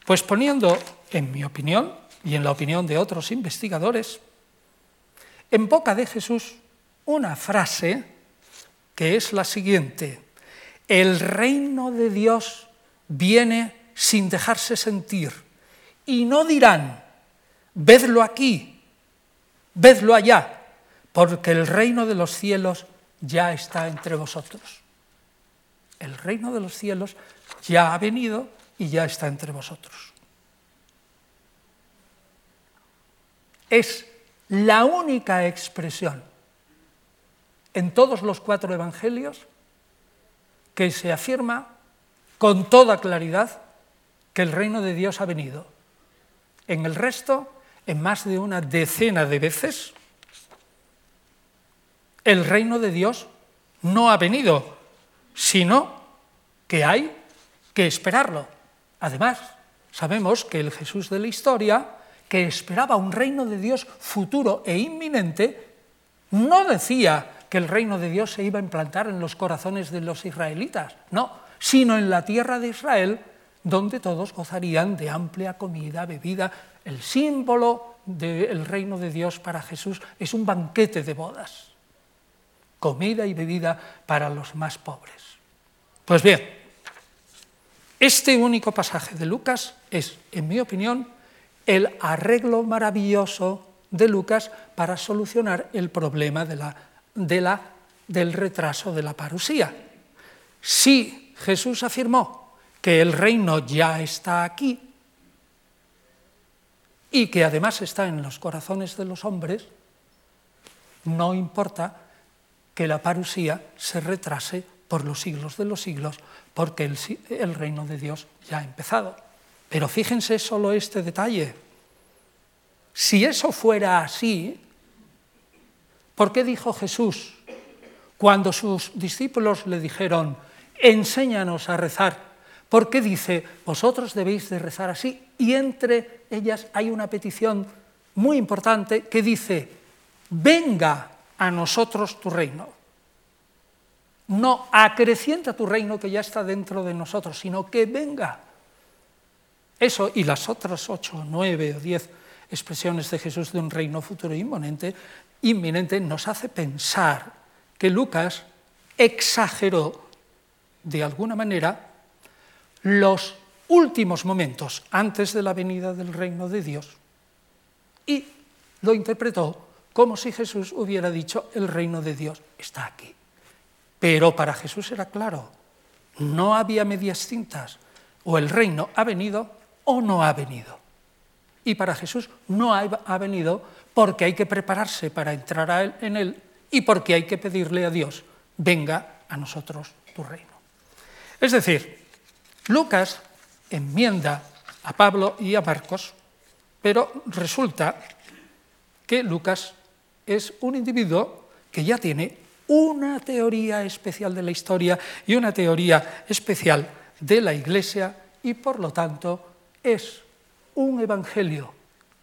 [SPEAKER 2] Pues poniendo, en mi opinión y en la opinión de otros investigadores, en boca de Jesús una frase que es la siguiente, el reino de Dios viene sin dejarse sentir y no dirán, vedlo aquí, vedlo allá, porque el reino de los cielos ya está entre vosotros. El reino de los cielos ya ha venido y ya está entre vosotros. Es la única expresión en todos los cuatro evangelios que se afirma con toda claridad que el reino de Dios ha venido. En el resto, en más de una decena de veces, el reino de Dios no ha venido, sino que hay que esperarlo. Además, sabemos que el Jesús de la historia, que esperaba un reino de Dios futuro e inminente, no decía que el reino de Dios se iba a implantar en los corazones de los israelitas, no, sino en la tierra de Israel, donde todos gozarían de amplia comida, bebida. El símbolo del reino de Dios para Jesús es un banquete de bodas comida y bebida para los más pobres. Pues bien, este único pasaje de Lucas es, en mi opinión, el arreglo maravilloso de Lucas para solucionar el problema del retraso de la parusía. Si Jesús afirmó que el reino ya está aquí y que además está en los corazones de los hombres, no importa que la parusía se retrase por los siglos de los siglos, porque el reino de Dios ya ha empezado. Pero fíjense solo este detalle. Si eso fuera así, ¿por qué dijo Jesús cuando sus discípulos le dijeron, enséñanos a rezar? ¿Por qué dice, vosotros debéis de rezar así? Y entre ellas hay una petición muy importante que dice, venga a nosotros tu reino. No acrecienta tu reino que ya está dentro de nosotros, sino que venga. Eso y las otras ocho, nueve o diez expresiones de Jesús de un reino futuro inminente, inminente nos hace pensar que Lucas exageró de alguna manera los últimos momentos antes de la venida del reino de Dios y lo interpretó como si Jesús hubiera dicho, el reino de Dios está aquí. Pero para Jesús era claro, no había medias cintas, o el reino ha venido o no ha venido. Y para Jesús no ha venido porque hay que prepararse para entrar en él y porque hay que pedirle a Dios, venga a nosotros tu reino. Es decir, Lucas enmienda a Pablo y a Marcos, pero resulta que Lucas es un individuo que ya tiene una teoría especial de la historia y una teoría especial de la Iglesia y por lo tanto es un evangelio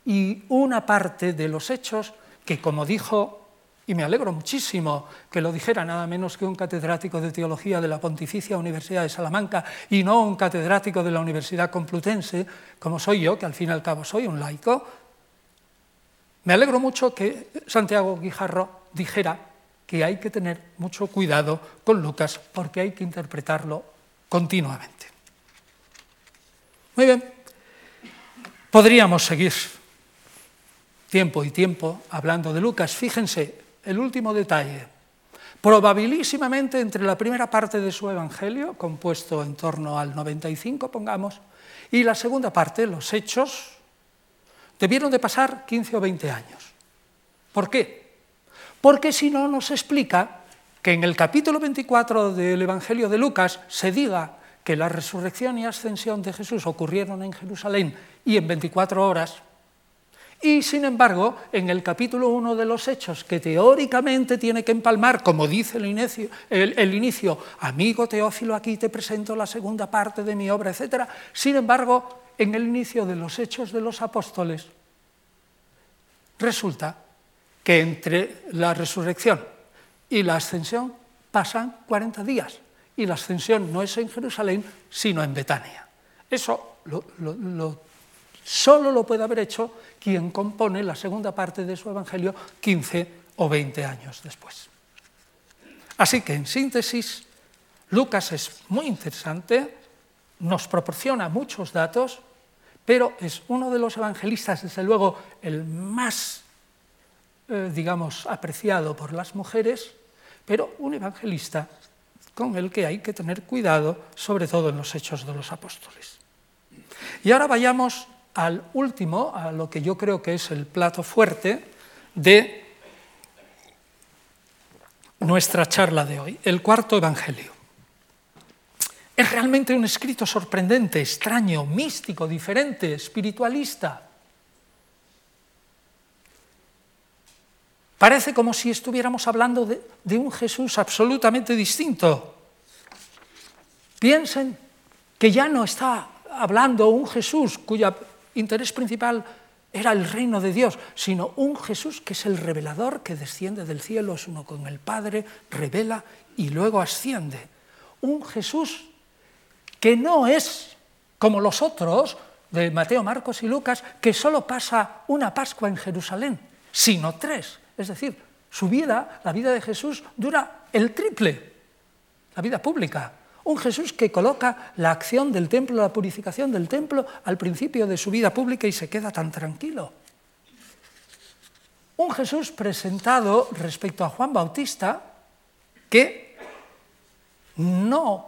[SPEAKER 2] y una parte de los hechos que, como dijo, y me alegro muchísimo que lo dijera nada menos que un catedrático de teología de la Pontificia Universidad de Salamanca y no un catedrático de la Universidad Complutense, como soy yo, que al fin y al cabo soy un laico, me alegro mucho que Santiago Guijarro dijera que hay que tener mucho cuidado con Lucas porque hay que interpretarlo continuamente. Muy bien, podríamos seguir tiempo y tiempo hablando de Lucas. Fíjense, el último detalle. Probabilísimamente entre la primera parte de su Evangelio, compuesto en torno al 95, pongamos, y la segunda parte, los hechos, debieron de pasar 15 o 20 años. ¿Por qué? Porque si no nos explica que en el capítulo 24 del Evangelio de Lucas se diga que la resurrección y ascensión de Jesús ocurrieron en Jerusalén y en 24 horas, y sin embargo, en el capítulo 1 de los Hechos, que teóricamente tiene que empalmar, como dice el inicio, el, inicio, amigo Teófilo, aquí te presento la segunda parte de mi obra, etc. Sin embargo, en el inicio de los Hechos de los Apóstoles, resulta que entre la resurrección y la ascensión pasan 40 días, y la ascensión no es en Jerusalén, sino en Betania. Eso lo, lo Solo lo puede haber hecho quien compone la segunda parte de su Evangelio 15 o 20 años después. Así que, en síntesis, Lucas es muy interesante, nos proporciona muchos datos, pero es uno de los evangelistas, desde luego, el más, eh, digamos, apreciado por las mujeres, pero un evangelista con el que hay que tener cuidado, sobre todo en los hechos de los apóstoles. Y ahora vayamos al último, a lo que yo creo que es el plato fuerte de nuestra charla de hoy, el cuarto Evangelio. Es realmente un escrito sorprendente, extraño, místico, diferente, espiritualista. Parece como si estuviéramos hablando de, un Jesús absolutamente distinto. Piensen que ya no está hablando un Jesús cuya interés principal era el reino de Dios, sino un Jesús que es el revelador que desciende del cielo, es uno con el Padre, revela y luego asciende. Un Jesús que no es como los otros de Mateo, Marcos y Lucas, que solo pasa una Pascua en Jerusalén, sino tres. Es decir, su vida, la vida de Jesús, dura el triple, la vida pública. Un Jesús que coloca la acción del templo, la purificación del templo al principio de su vida pública y se queda tan tranquilo. Un Jesús presentado respecto a Juan Bautista que no,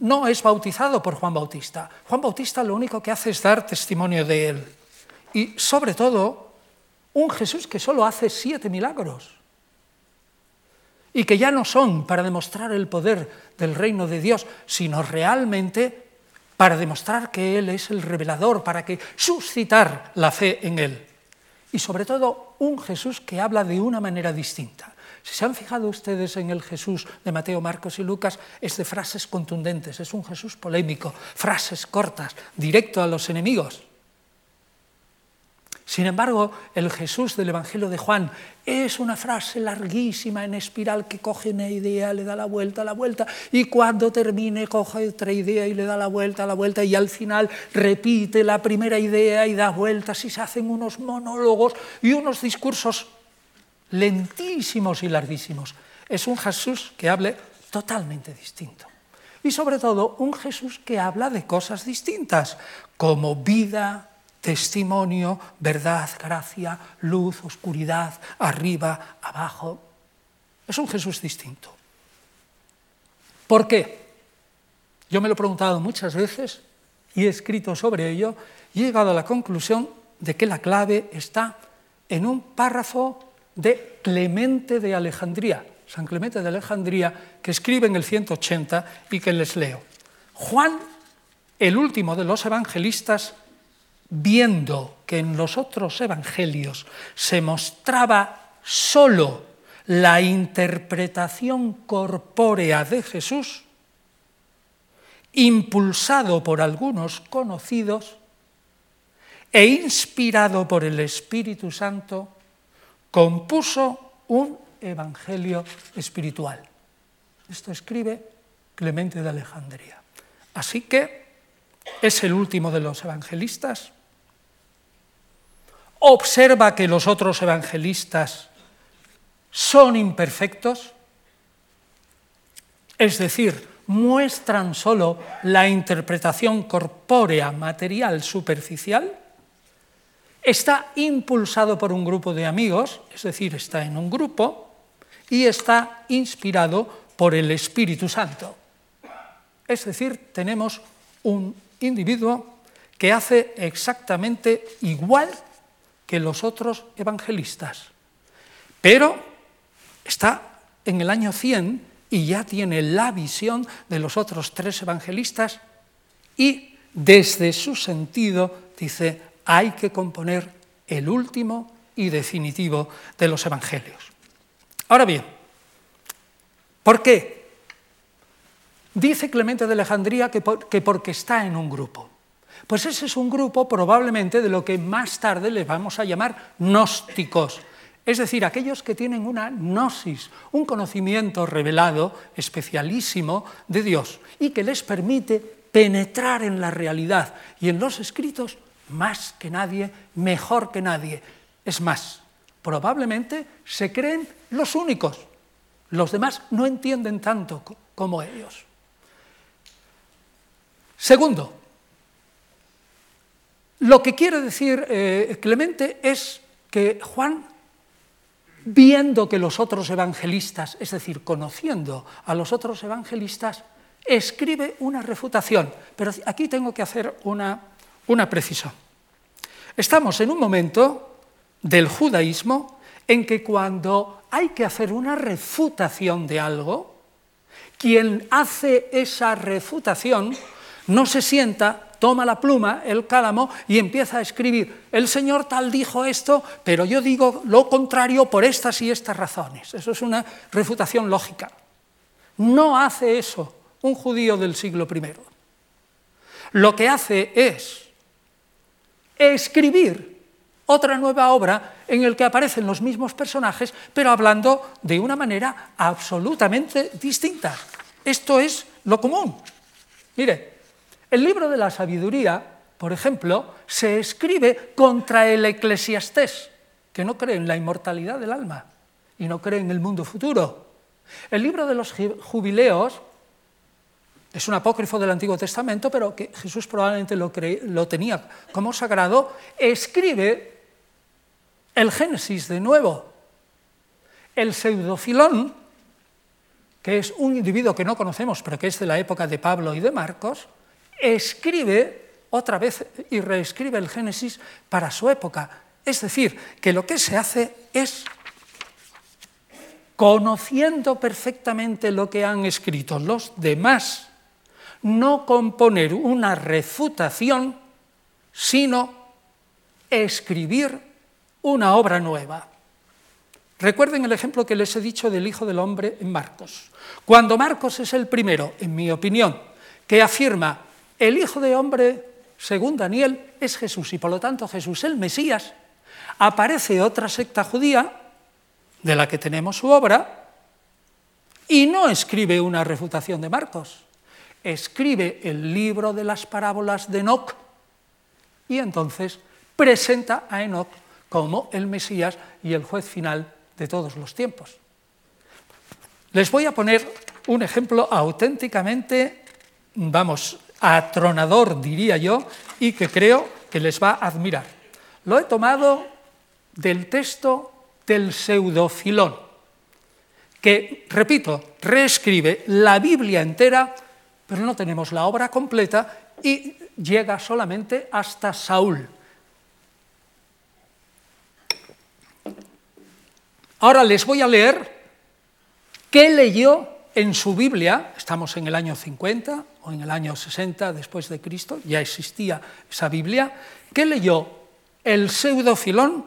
[SPEAKER 2] no es bautizado por Juan Bautista. Juan Bautista lo único que hace es dar testimonio de él. Y sobre todo, un Jesús que solo hace siete milagros y que ya no son para demostrar el poder del reino de Dios, sino realmente para demostrar que Él es el revelador, para que suscitar la fe en Él. Y sobre todo un Jesús que habla de una manera distinta. Si se han fijado ustedes en el Jesús de Mateo, Marcos y Lucas, es de frases contundentes, es un Jesús polémico, frases cortas, directo a los enemigos. Sin embargo, el Jesús del Evangelio de Juan es una frase larguísima en espiral que coge una idea, le da la vuelta, la vuelta, y cuando termine coge otra idea y le da la vuelta, la vuelta, y al final repite la primera idea y da vueltas y se hacen unos monólogos y unos discursos lentísimos y larguísimos. Es un Jesús que hable totalmente distinto. Y sobre todo un Jesús que habla de cosas distintas, como vida, testimonio, verdad, gracia, luz, oscuridad, arriba, abajo. Es un Jesús distinto. ¿Por qué? Yo me lo he preguntado muchas veces y he escrito sobre ello y he llegado a la conclusión de que la clave está en un párrafo de Clemente de Alejandría, San Clemente de Alejandría, que escribe en el 180 y que les leo. Juan, el último de los evangelistas, viendo que en los otros evangelios se mostraba solo la interpretación corpórea de Jesús, impulsado por algunos conocidos e inspirado por el Espíritu Santo, compuso un evangelio espiritual. Esto escribe Clemente de Alejandría. Así que es el último de los evangelistas observa que los otros evangelistas son imperfectos, es decir, muestran solo la interpretación corpórea, material, superficial, está impulsado por un grupo de amigos, es decir, está en un grupo, y está inspirado por el Espíritu Santo. Es decir, tenemos un individuo que hace exactamente igual que los otros evangelistas, pero está en el año 100 y ya tiene la visión de los otros tres evangelistas y desde su sentido dice, hay que componer el último y definitivo de los evangelios. Ahora bien, ¿por qué? Dice Clemente de Alejandría que, porque está en un grupo. Pues ese es un grupo probablemente de lo que más tarde le vamos a llamar gnósticos, es decir, aquellos que tienen una gnosis, un conocimiento revelado, especialísimo de Dios, y que les permite penetrar en la realidad y en los escritos más que nadie, mejor que nadie. Es más, probablemente se creen los únicos. Los demás no entienden tanto como ellos. Segundo, lo que quiere decir eh, Clemente es que Juan viendo que los otros evangelistas, es decir, conociendo a los otros evangelistas, escribe una refutación. Pero aquí tengo que hacer una, una precisión. Estamos en un momento del judaísmo en que cuando hay que hacer una refutación de algo, quien hace esa refutación no se sienta toma la pluma, el cálamo, y empieza a escribir, el Señor tal dijo esto, pero yo digo lo contrario por estas y estas razones. Eso es una refutación lógica. No hace eso un judío del siglo I. Lo que hace es escribir otra nueva obra en el que aparecen los mismos personajes, pero hablando de una manera absolutamente distinta. Esto es lo común. Mire, el libro de la sabiduría, por ejemplo, se escribe contra el eclesiastés, que no cree en la inmortalidad del alma y no cree en el mundo futuro. El libro de los jubileos es un apócrifo del Antiguo Testamento, pero que Jesús probablemente lo, lo tenía como sagrado, escribe el Génesis de nuevo. El pseudofilón, que es un individuo que no conocemos, pero que es de la época de Pablo y de Marcos, escribe otra vez y reescribe el Génesis para su época. Es decir, que lo que se hace es, conociendo perfectamente lo que han escrito los demás, no componer una refutación, sino escribir una obra nueva. Recuerden el ejemplo que les he dicho del Hijo del Hombre en Marcos. Cuando Marcos es el primero, en mi opinión, que afirma el Hijo de Hombre, según Daniel, es Jesús y por lo tanto Jesús el Mesías. Aparece otra secta judía, de la que tenemos su obra, y no escribe una refutación de Marcos, escribe el libro de las parábolas de Enoch y entonces presenta a Enoch como el Mesías y el juez final de todos los tiempos. Les voy a poner un ejemplo auténticamente, vamos, atronador, diría yo, y que creo que les va a admirar. Lo he tomado del texto del pseudofilón, que, repito, reescribe la Biblia entera, pero no tenemos la obra completa y llega solamente hasta Saúl. Ahora les voy a leer qué leyó en su Biblia, estamos en el año 50 o en el año 60 después de Cristo, ya existía esa Biblia, que leyó el pseudofilón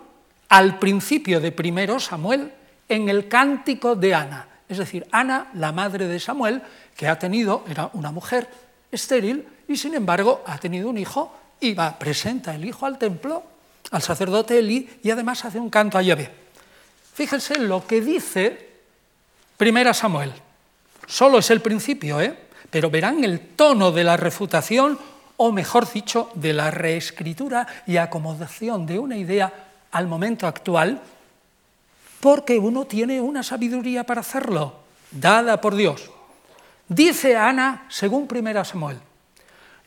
[SPEAKER 2] al principio de primero Samuel en el cántico de Ana. Es decir, Ana, la madre de Samuel, que ha tenido, era una mujer estéril y sin embargo ha tenido un hijo y va, presenta el hijo al templo, al sacerdote Eli y además hace un canto a Yahvé. Fíjense lo que dice primera Samuel Solo es el principio, ¿eh? pero verán el tono de la refutación, o mejor dicho, de la reescritura y acomodación de una idea al momento actual. porque uno tiene una sabiduría para hacerlo, dada por Dios. Dice Ana, según primera Samuel,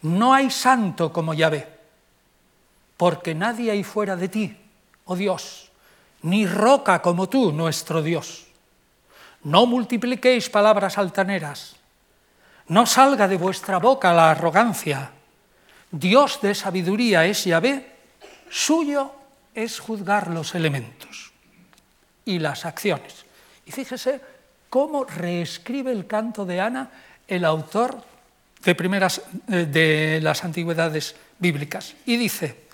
[SPEAKER 2] no hay santo como Yahvé, porque nadie hay fuera de ti, oh Dios, ni roca como tú, nuestro Dios. No multipliquéis palabras altaneras, no salga de vuestra boca la arrogancia. Dios de sabiduría es Yahvé, suyo es juzgar los elementos y las acciones. Y fíjese cómo reescribe el canto de Ana el autor de, primeras, eh, de las antigüedades bíblicas. Y dice,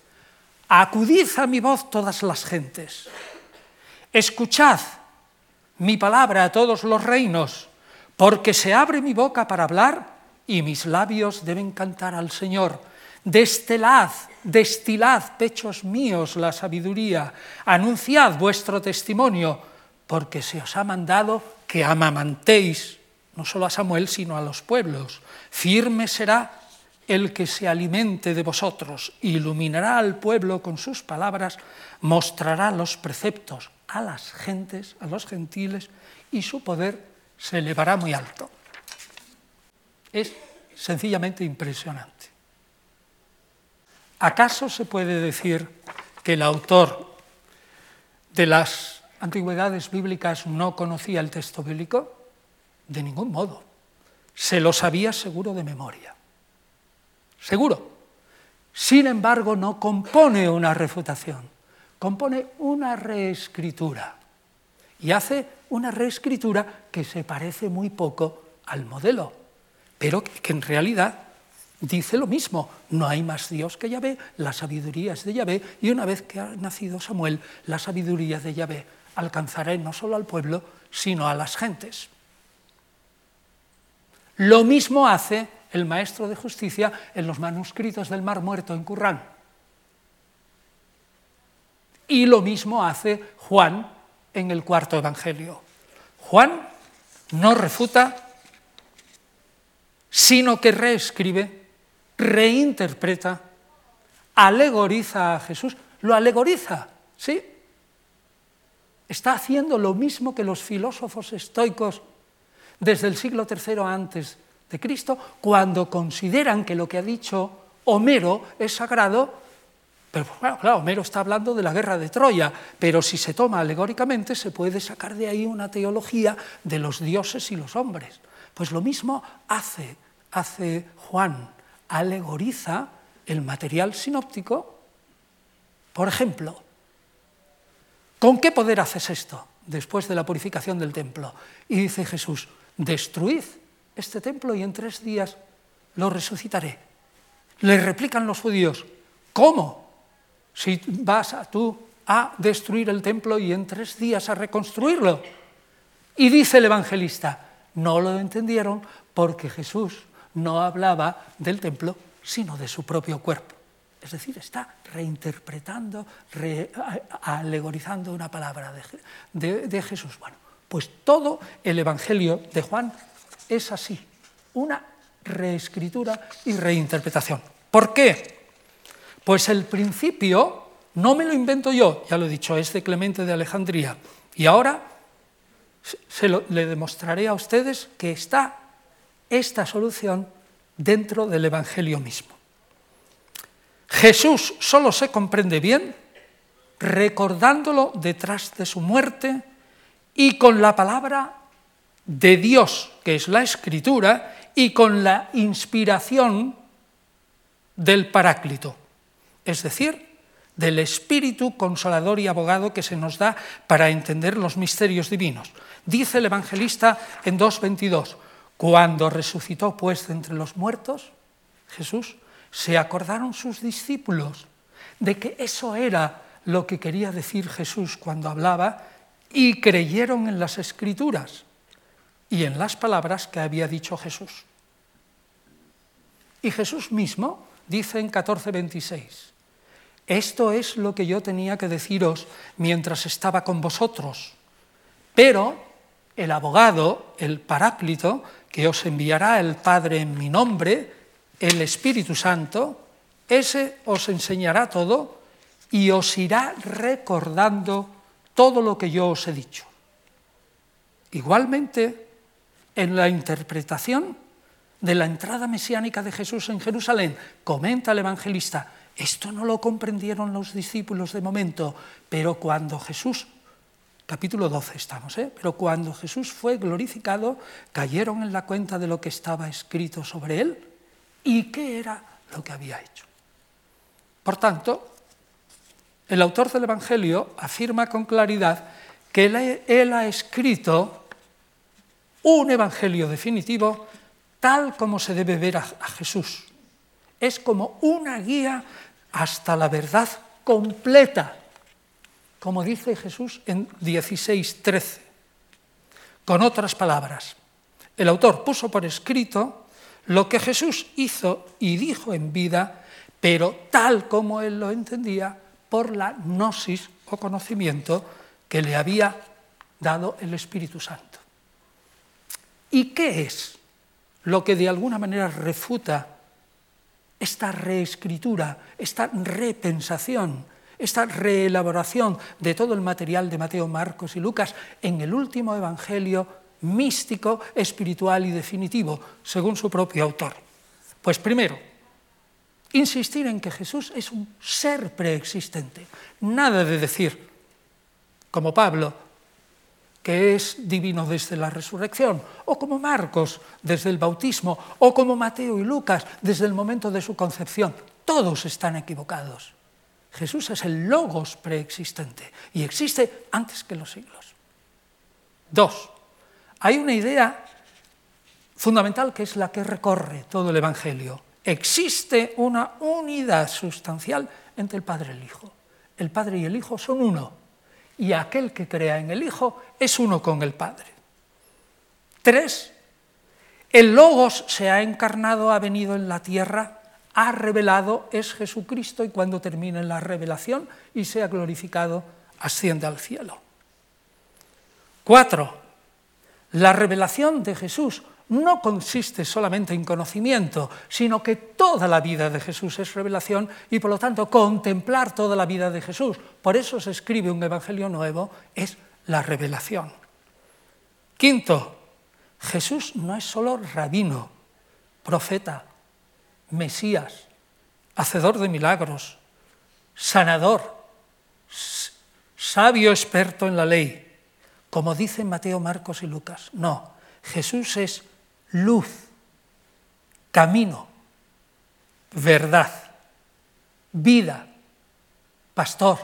[SPEAKER 2] acudid a mi voz todas las gentes, escuchad mi palabra a todos los reinos, porque se abre mi boca para hablar y mis labios deben cantar al Señor. Destelad, destilad, pechos míos, la sabiduría, anunciad vuestro testimonio, porque se os ha mandado que amamantéis, no solo a Samuel, sino a los pueblos. Firme será el que se alimente de vosotros, iluminará al pueblo con sus palabras, mostrará los preceptos a las gentes, a los gentiles, y su poder se elevará muy alto. Es sencillamente impresionante. ¿Acaso se puede decir que el autor de las antigüedades bíblicas no conocía el texto bíblico? De ningún modo. Se lo sabía seguro de memoria. Seguro. Sin embargo, no compone una refutación, compone una reescritura. Y hace una reescritura que se parece muy poco al modelo, pero que en realidad dice lo mismo, no hay más Dios que Yahvé, la sabiduría es de Yahvé, y una vez que ha nacido Samuel, la sabiduría de Yahvé alcanzará no solo al pueblo, sino a las gentes. Lo mismo hace el maestro de justicia en los manuscritos del Mar Muerto en Qurrán. Y lo mismo hace Juan en el cuarto Evangelio. Juan no refuta, sino que reescribe reinterpreta, alegoriza a Jesús, lo alegoriza, ¿sí? Está haciendo lo mismo que los filósofos estoicos desde el siglo III antes de Cristo, cuando consideran que lo que ha dicho Homero es sagrado, pero claro, Homero está hablando de la guerra de Troya, pero si se toma alegóricamente se puede sacar de ahí una teología de los dioses y los hombres. Pues lo mismo hace, hace Juan alegoriza el material sinóptico. Por ejemplo, ¿con qué poder haces esto después de la purificación del templo? Y dice Jesús, destruid este templo y en tres días lo resucitaré. Le replican los judíos, ¿cómo? Si vas a, tú a destruir el templo y en tres días a reconstruirlo. Y dice el evangelista, no lo entendieron porque Jesús no hablaba del templo, sino de su propio cuerpo. Es decir, está reinterpretando, alegorizando una palabra de, de Jesús. Bueno, pues todo el Evangelio de Juan es así, una reescritura y reinterpretación. ¿Por qué? Pues el principio no me lo invento yo, ya lo he dicho, es de Clemente de Alejandría. Y ahora se lo, le demostraré a ustedes que está esta solución dentro del Evangelio mismo. Jesús solo se comprende bien recordándolo detrás de su muerte y con la palabra de Dios, es la escritura, y con la inspiración del Paráclito, es decir, del Espíritu consolador y abogado que se nos da para entender los misterios divinos. Dice el evangelista en 2.22, cuando resucitó pues de entre los muertos, Jesús, se acordaron sus discípulos de que eso era lo que quería decir Jesús cuando hablaba y creyeron en las escrituras y en las palabras que había dicho Jesús. Y Jesús mismo dice en 14:26, esto es lo que yo tenía que deciros mientras estaba con vosotros, pero el abogado, el paráclito, que os enviará el Padre en mi nombre, el Espíritu Santo, ese os enseñará todo y os irá recordando todo lo que yo os he dicho. Igualmente, en la interpretación de la entrada mesiánica de Jesús en Jerusalén, comenta el evangelista, esto no lo comprendieron los discípulos de momento, pero cuando Jesús, capítulo 12 estamos, ¿eh? pero cuando Jesús fue glorificado, cayeron en la cuenta de lo que estaba escrito sobre él y qué era lo que había hecho. Por tanto, el autor del Evangelio afirma con claridad que él ha escrito un Evangelio definitivo tal como se debe ver a, Jesús. Es como una guía hasta la verdad completa, como dice Jesús en 16.13. Con otras palabras, el autor puso por escrito lo que Jesús hizo y dijo en vida, pero tal como él lo entendía por la gnosis o conocimiento que le había dado el Espíritu Santo. ¿Y qué es lo que de alguna manera refuta esta reescritura, esta repensación, esta reelaboración de todo el material de Mateo, Marcos y Lucas en el último Evangelio místico, espiritual y definitivo, según su propio autor? Pues primero, insistir en que Jesús es un ser preexistente. Nada de decir, como Pablo, que es divino desde la resurrección, o como Marcos desde el bautismo, o como Mateo y Lucas desde el momento de su concepción. Todos están equivocados. Jesús es el logos preexistente y existe antes que los siglos. Dos, hay una idea fundamental que es la que recorre todo el Evangelio. Existe una unidad sustancial entre el Padre y el Hijo. El Padre y el Hijo son uno y aquel que crea en el Hijo es uno con el Padre. Tres, el Logos se ha encarnado, ha venido en la tierra, ha revelado, es Jesucristo y cuando termine la revelación y sea glorificado, asciende al cielo. Cuatro, la revelación de Jesús no consiste solamente en conocimiento, sino que toda la vida de Jesús es revelación y por lo tanto contemplar toda la vida de Jesús. Por eso se escribe un Evangelio nuevo, es la revelación. Quinto, Jesús no es solo rabino, profeta, Mesías, hacedor de milagros, sanador, sabio experto en la ley, como dicen Mateo, Marcos y Lucas. No, Jesús es luz, camino, verdad, vida, pastor,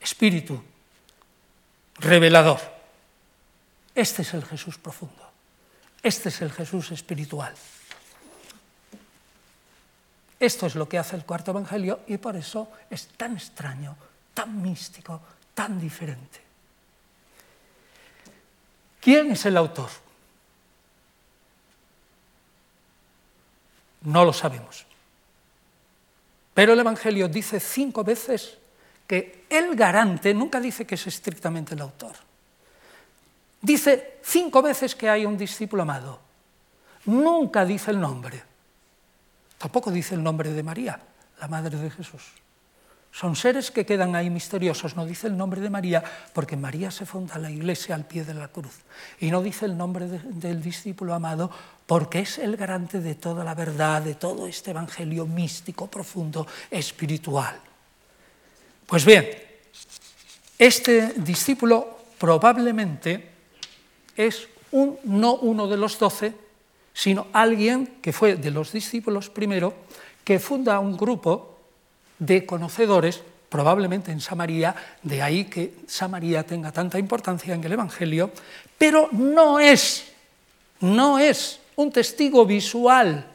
[SPEAKER 2] espíritu, revelador. Este es el Jesús profundo, este es el Jesús espiritual. Esto es lo que hace el cuarto Evangelio y por eso es tan extraño, tan místico, tan diferente. ¿Quién es el autor? No lo sabemos. Pero el Evangelio dice cinco veces que el garante nunca dice que es estrictamente el autor. Dice cinco veces que hay un discípulo amado. Nunca dice el nombre. Tampoco dice el nombre de María, la madre de Jesús. Son seres que quedan ahí misteriosos. No dice el nombre de María porque María se funda la iglesia al pie de la cruz. Y no dice el nombre del discípulo amado porque es el garante de toda la verdad, de todo este evangelio místico, profundo, espiritual. Pues bien, este discípulo probablemente es un, no uno de los doce, sino alguien que fue de los discípulos primero, que funda un grupo de conocedores, probablemente en Samaria, de ahí que Samaria tenga tanta importancia en el Evangelio, pero no es, no es un testigo visual,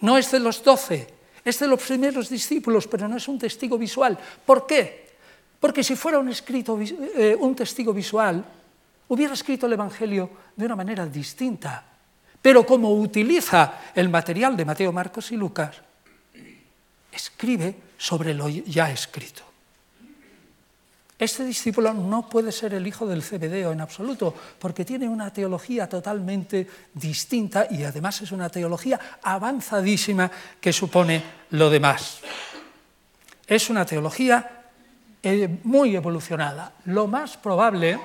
[SPEAKER 2] no es de los doce, es de los primeros discípulos, pero no es un testigo visual. ¿Por qué? Porque si fuera un, escrito, eh, un testigo visual, hubiera escrito el Evangelio de una manera distinta. Pero como utiliza el material de Mateo, Marcos y Lucas, escribe sobre lo ya escrito. Este discípulo no puede ser el hijo del CBDO en absoluto, porque tiene una teología totalmente distinta y además es una teología avanzadísima que supone lo demás. Es una teología eh, muy evolucionada. Lo más probable,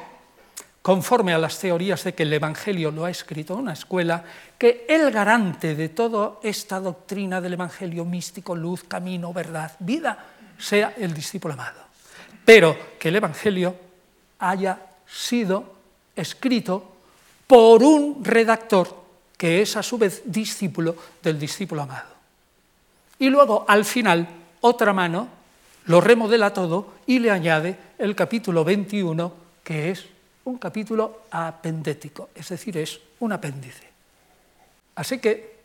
[SPEAKER 2] conforme a las teorías de que el Evangelio lo ha escrito una escuela, que el garante de toda esta doctrina del Evangelio místico, luz, camino, verdad, vida, sea el discípulo amado. Pero que el Evangelio haya sido escrito por un redactor que es a su vez discípulo del discípulo amado. Y luego, al final, otra mano lo remodela todo y le añade el capítulo 21, que es un capítulo apendético, es decir, es un apéndice. Así que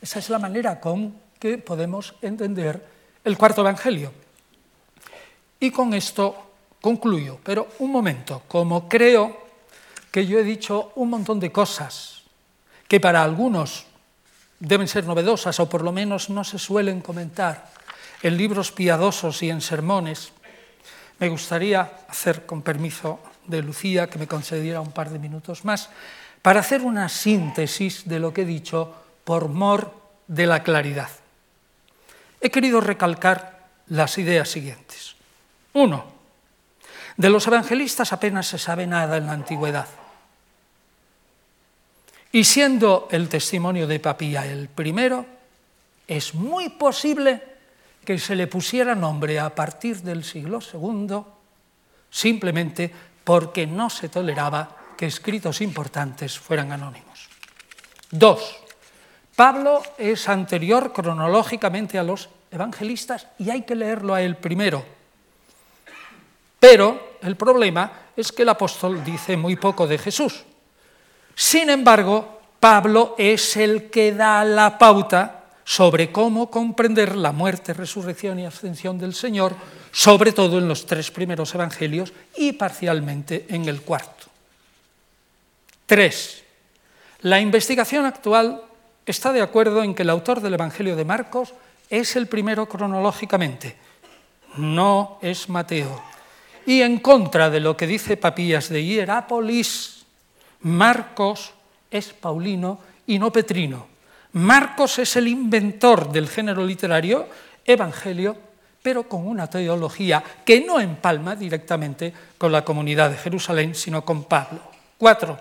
[SPEAKER 2] esa es la manera con que podemos entender el cuarto Evangelio. Y con esto concluyo, pero un momento, como creo que yo he dicho un montón de cosas que para algunos deben ser novedosas o por lo menos no se suelen comentar en libros piadosos y en sermones, me gustaría hacer, con permiso de Lucía, que me concediera un par de minutos más, para hacer una síntesis de lo que he dicho por mor de la claridad. He querido recalcar las ideas siguientes. Uno, de los evangelistas apenas se sabe nada en la antigüedad. Y siendo el testimonio de Papía el primero, es muy posible que se le pusiera nombre a partir del siglo II simplemente porque no se toleraba que escritos importantes fueran anónimos. Dos, Pablo es anterior cronológicamente a los evangelistas y hay que leerlo a él primero. Pero el problema es que el apóstol dice muy poco de Jesús. Sin embargo, Pablo es el que da la pauta sobre cómo comprender la muerte, resurrección y ascensión del Señor, sobre todo en los tres primeros evangelios y parcialmente en el cuarto. Tres, la investigación actual está de acuerdo en que el autor del Evangelio de Marcos es el primero cronológicamente, no es Mateo. Y en contra de lo que dice Papías de Hierápolis, Marcos es paulino y no petrino. Marcos es el inventor del género literario, evangelio, pero con una teología que no empalma directamente con la comunidad de Jerusalén, sino con Pablo. Cuatro.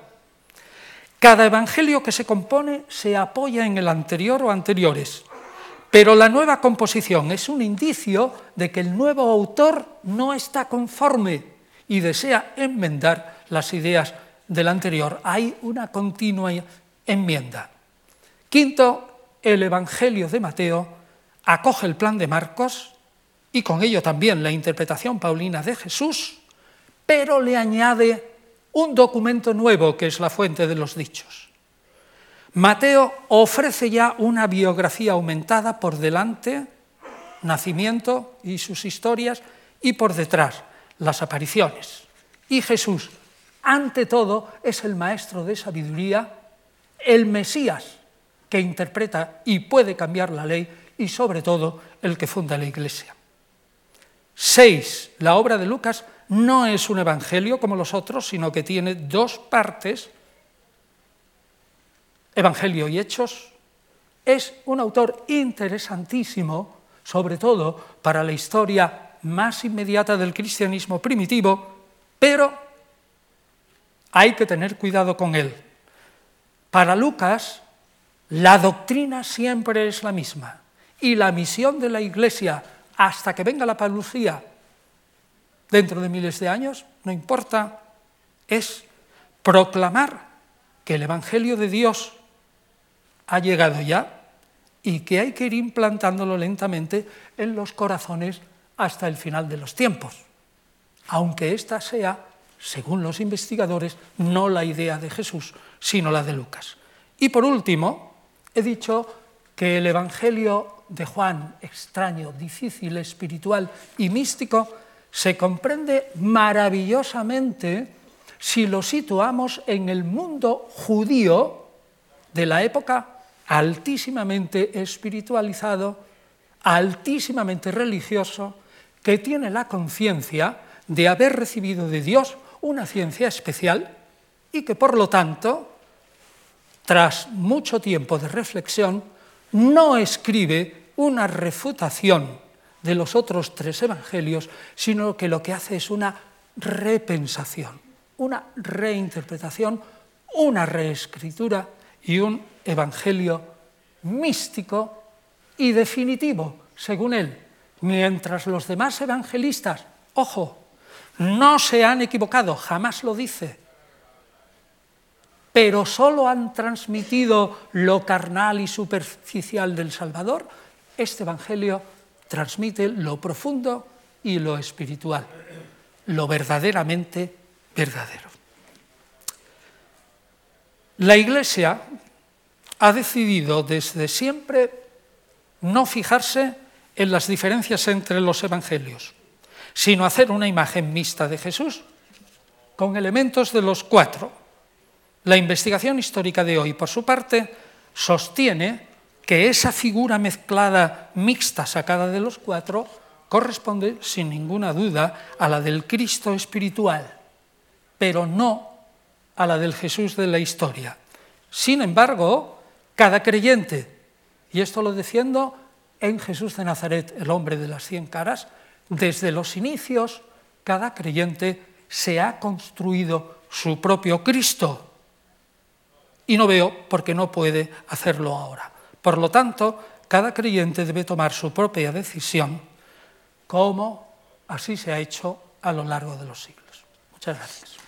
[SPEAKER 2] Cada evangelio que se compone se apoya en el anterior o anteriores, pero la nueva composición es un indicio de que el nuevo autor no está conforme y desea enmendar las ideas del anterior, hay una continua enmienda. Quinto, el Evangelio de Mateo acoge el plan de Marcos y con ello también la interpretación paulina de Jesús, pero le añade un documento nuevo que es la fuente de los dichos. Mateo ofrece ya una biografía aumentada por delante, nacimiento y sus historias, y por detrás las apariciones. Y Jesús ante todo es el maestro de sabiduría, el Mesías que interpreta y puede cambiar la ley y sobre todo el que funda la Iglesia. Seis, la obra de Lucas no es un evangelio como los otros, sino que tiene dos partes, Evangelio y Hechos. Es un autor interesantísimo, sobre todo para la historia más inmediata del cristianismo primitivo, pero hay que tener cuidado con él. Para Lucas, la doctrina siempre es la misma y la misión de la Iglesia hasta que venga la palucía dentro de miles de años, no importa, es proclamar que el Evangelio de Dios ha llegado ya y que hay que ir implantándolo lentamente en los corazones hasta el final de los tiempos, aunque esta sea según los investigadores, no la idea de Jesús, sino la de Lucas. Y por último, he dicho que el Evangelio de Juan, extraño, difícil, espiritual y místico, se comprende maravillosamente si lo situamos en el mundo judío de la época altísimamente espiritualizado, altísimamente religioso, que tiene la conciencia de haber recibido de Dios una ciencia especial y que por lo tanto, tras mucho tiempo de reflexión, no escribe una refutación de los otros tres evangelios, sino que lo que hace es una repensación, una reinterpretación, una reescritura y un evangelio místico y definitivo, según él, mientras los demás evangelistas, ojo, no se han equivocado, jamás lo dice, pero solo han transmitido lo carnal y superficial del Salvador, este Evangelio transmite lo profundo y lo espiritual, lo verdaderamente verdadero. La Iglesia ha decidido desde siempre no fijarse en las diferencias entre los evangelios, sino hacer una imagen mixta de Jesús con elementos de los cuatro. La investigación histórica de hoy, por su parte, sostiene que esa figura mezclada, mixta, sacada de los cuatro, corresponde sin ninguna duda a la del Cristo espiritual, pero no a la del Jesús de la historia. Sin embargo, cada creyente, y esto lo defiendo en Jesús de Nazaret, el hombre de las cien caras, desde los inicios, cada creyente se ha construido su propio Cristo. Y no veo por qué no puede hacerlo ahora. Por lo tanto, cada creyente debe tomar su propia decisión, como así se ha hecho a lo largo de los siglos. Muchas gracias.